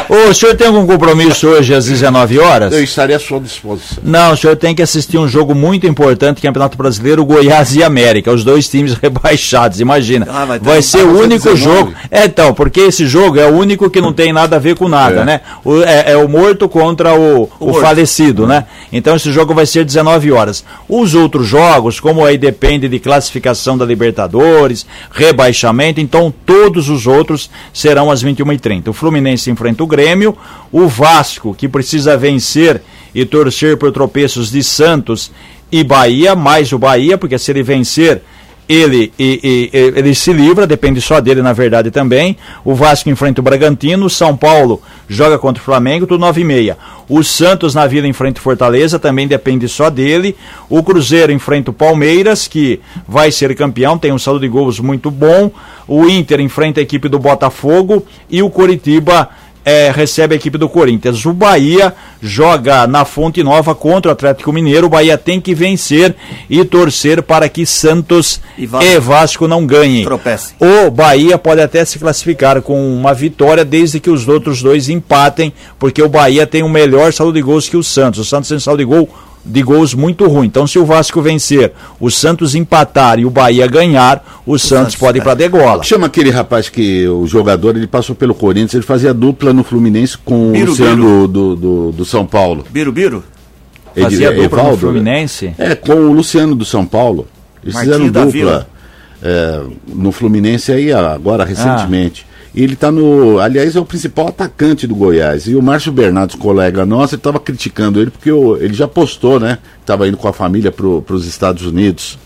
Ô, o senhor tem algum compromisso hoje às 19 horas? Eu estaria à sua disposição. Não, o senhor tem que assistir um jogo muito importante, Campeonato Brasileiro, Goiás e América, os dois times rebaixados, imagina. Ah, vai vai ser o único 19? jogo. É, então, porque esse jogo é o único que não tem nada a ver com nada, É. né? O- é, é o morto contra o, o morto. falecido, né? Então esse jogo vai ser 19 horas. Os outros jogos, como aí depende de classificação da Libertadores, rebaixamento, então todos os outros serão às 21h30. O Fluminense enfrenta o Grêmio, o Vasco, que precisa vencer e torcer por tropeços de Santos e Bahia, mais o Bahia, porque se ele vencer ele, e- e- ele se livra, depende só dele na verdade também. O Vasco enfrenta o Bragantino, o São Paulo joga contra o Flamengo, tudo 9 e meia. O Santos na Vila enfrenta o Fortaleza, também depende só dele. O Cruzeiro enfrenta o Palmeiras, que vai ser campeão, tem um saldo de gols muito bom. O Inter enfrenta a equipe do Botafogo e o Coritiba é, recebe a equipe do Corinthians. O Bahia joga na Fonte Nova contra o Atlético Mineiro. O Bahia tem que vencer e torcer para que Santos E e Vasco. Vasco, não ganhem. Tropece. O Bahia pode até se classificar com uma vitória desde que os outros dois empatem, porque o Bahia tem um melhor saldo de gols que o Santos. O Santos tem saldo de gol de gols muito ruim. Então, se o Vasco vencer, o Santos empatar e o Bahia ganhar, o, Santos, Santos, pode ir é. para degola. Chama aquele rapaz que o jogador ele passou pelo Corinthians, ele fazia dupla no Fluminense com Biro, o Luciano Do, do, do São Paulo. Biru, Biru? Fazia Ed- dupla no Evaldo, né? Fluminense. É, com o Luciano do São Paulo. Eles Martinho fizeram dupla é, no Fluminense aí Ah. agora, recentemente. E ele tá no. Aliás, é o principal atacante do Goiás. E o Márcio Bernardes, colega nosso, ele tava criticando ele porque o- ele já postou, né? Tava indo com a família para os Estados Unidos.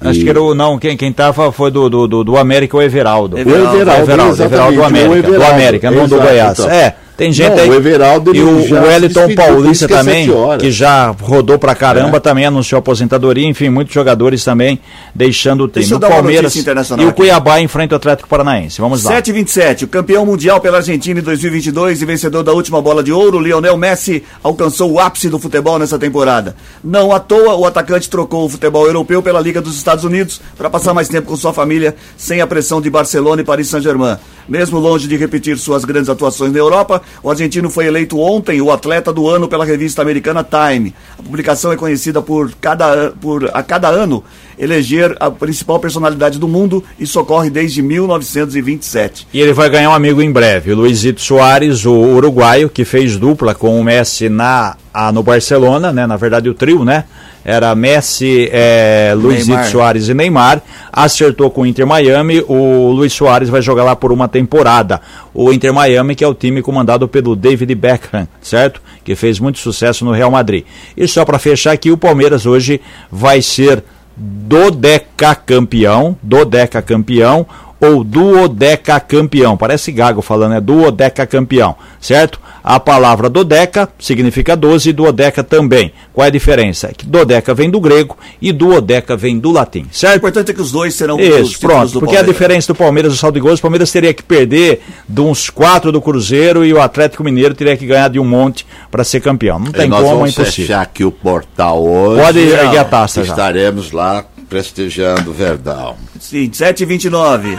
Acho que era o. Não, quem, quem tava foi do, do, do, do América, o Everaldo. O Everaldo. Everaldo, Everaldo, Everaldo do América. Do Everaldo, América, não do exato, Goiás. então. É, tem gente Não, aí. o Everaldo, e o, já o se Wellington Paulista também, que já rodou pra caramba, É. também anunciou aposentadoria. Enfim, muitos jogadores também deixando o time. Deixa eu O dar uma Palmeiras e o aqui. Cuiabá enfrenta o Atlético Paranaense. Vamos lá. 727, o campeão mundial pela Argentina em 2022 e vencedor da última bola de ouro, Lionel Messi alcançou o ápice do futebol nessa temporada. Não à toa, o atacante trocou o futebol europeu pela Liga dos Estados Unidos para passar mais tempo com sua família, sem a pressão de Barcelona e Paris Saint-Germain. Mesmo longe de repetir suas grandes atuações na Europa, o argentino foi eleito ontem o atleta do ano pela revista americana Time. A publicação é conhecida por, cada, por a cada ano eleger a principal personalidade do mundo e socorre desde 1927. E ele vai ganhar um amigo em breve, o Luizito Soares, o uruguaio, que fez dupla com o Messi na, a- no Barcelona, né? Na verdade, o trio, né? Era Messi, é, Luizito. Soares e Neymar. Acertou com o Inter Miami. O Luiz Soares vai jogar lá por uma temporada. O Inter Miami, que é o time comandado pelo David Beckham, certo? Que fez muito sucesso no Real Madrid. E só para fechar aqui, o Palmeiras hoje vai ser dodeca campeão, dodeca campeão ou duodeca campeão. Parece gago falando, é duodeca campeão, certo? A palavra dodeca significa 12 e duodeca também. Qual é a diferença? É que dodeca vem do grego e duodeca vem do latim, O certo? importante é que os dois serão Isso, pronto. do Porque a diferença do Palmeiras, o saldo de gols, o Palmeiras teria que perder de uns quatro do Cruzeiro e o Atlético Mineiro teria que ganhar de um monte para ser campeão. Não tem E nós como, é vamos impossível. fechar aqui o portal hoje. Pode erguer a taça já. Estaremos lá prestigiando o Verdão. Sim, 7h29.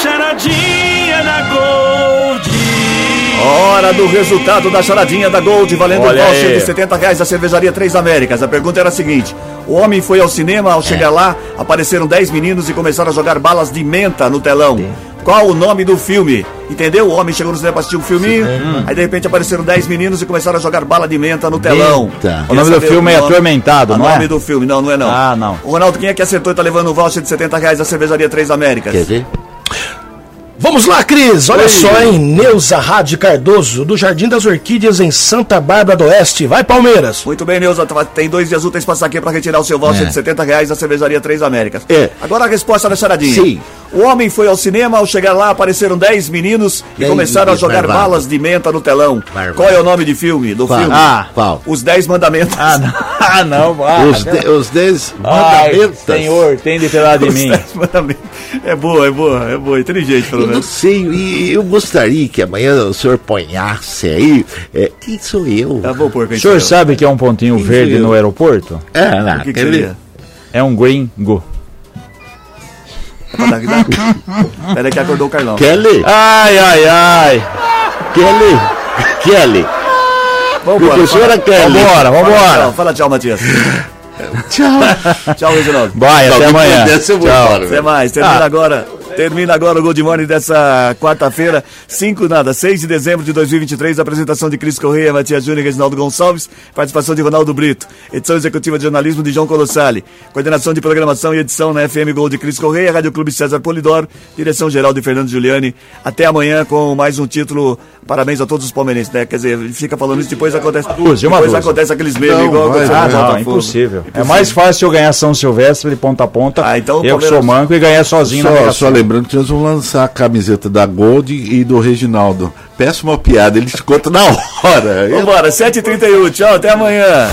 Charadinha na Gold. Hora do resultado da charadinha da Gold, valendo Olha um voucher aí. de 70 reais da Cervejaria Três Américas. A pergunta era a seguinte: o homem foi ao cinema, ao chegar lá, apareceram 10 meninos e começaram a jogar balas de menta no telão. Qual o nome do filme? Entendeu? O homem chegou no cinema pra assistir um filminho, aí de repente apareceram 10 meninos e começaram a jogar bala de menta no telão. Menta. O nome do filme é nome- Atormentado, o não é? nome do filme, não, não é não. Ah, não. O Ronaldo, quem é que acertou e tá levando um voucher de 70 reais da Cervejaria Três Américas? Quer ver? Vamos lá, Cris. Olha só, hein? Neuza Rádio Cardoso, do Jardim das Orquídeas, em Santa Bárbara do Oeste. Vai, Palmeiras. Muito bem, Neuza. tá- Tem dois dias úteis pra saque pra retirar o seu voucher É. de 70 reais da cervejaria Três Américas. É. Agora a resposta da charadinha. Sim. O homem foi ao cinema, ao chegar lá apareceram 10 meninos e 10 começaram a jogar barbados. balas de menta no telão. Barbado. Qual é o nome de filme? Do Qual? filme? Ah. Qual? Os 10 mandamentos. Ah, não. Ah, não. Ah, Os, de, os dez Ai, mandamentos. Senhor, tem de piedade de Os mim. 10 mandamentos. É boa, é boa, é boa. Inteligente, pelo Eu não menos. sei, e eu gostaria que amanhã o senhor ponhasse aí. É, quem sou eu? Tá bom, porco. O senhor sabe que é um pontinho Quem verde no aeroporto? É, lá, O que, que seria? É um gringo. Peraí que acordou o Carlão. Kelly, Ai, ai, ai. Kelly, Kelly. Vambora. Professora Kelly. Vambora, Fala vambora. tchau, fala tchau, Matias. Tchau. Tchau, Reginaldo. Vai, até amanhã. Tchau. Até mais, termina Ah. agora. Termina agora o Good Morning dessa quarta-feira, 5 nada, 6 de dezembro de 2023, apresentação de Cris Correia, Matias Júnior e Reginaldo Gonçalves, participação de Ronaldo Brito, edição executiva de jornalismo de João Colossali, coordenação de programação e edição na FM Gol de Cris Correia, Rádio Clube César Polidoro, direção geral de Fernando Giuliani. Até amanhã com mais um título. Parabéns a todos os palmeirenses, né? Quer dizer, fica falando isso, depois acontece. Uma depois dúzia. acontece aqueles memes Não, igual vai, Ah, não, impossível. É mais fácil eu ganhar São Silvestre de ponta a ponta. Ah, então eu que sou manco e ganhar sozinho na Só, Sena. Lembrando que nós vamos lançar a camiseta da Gold e do Reginaldo. Péssima piada, ele te conta na hora. Vambora, 7h31, tchau, até amanhã.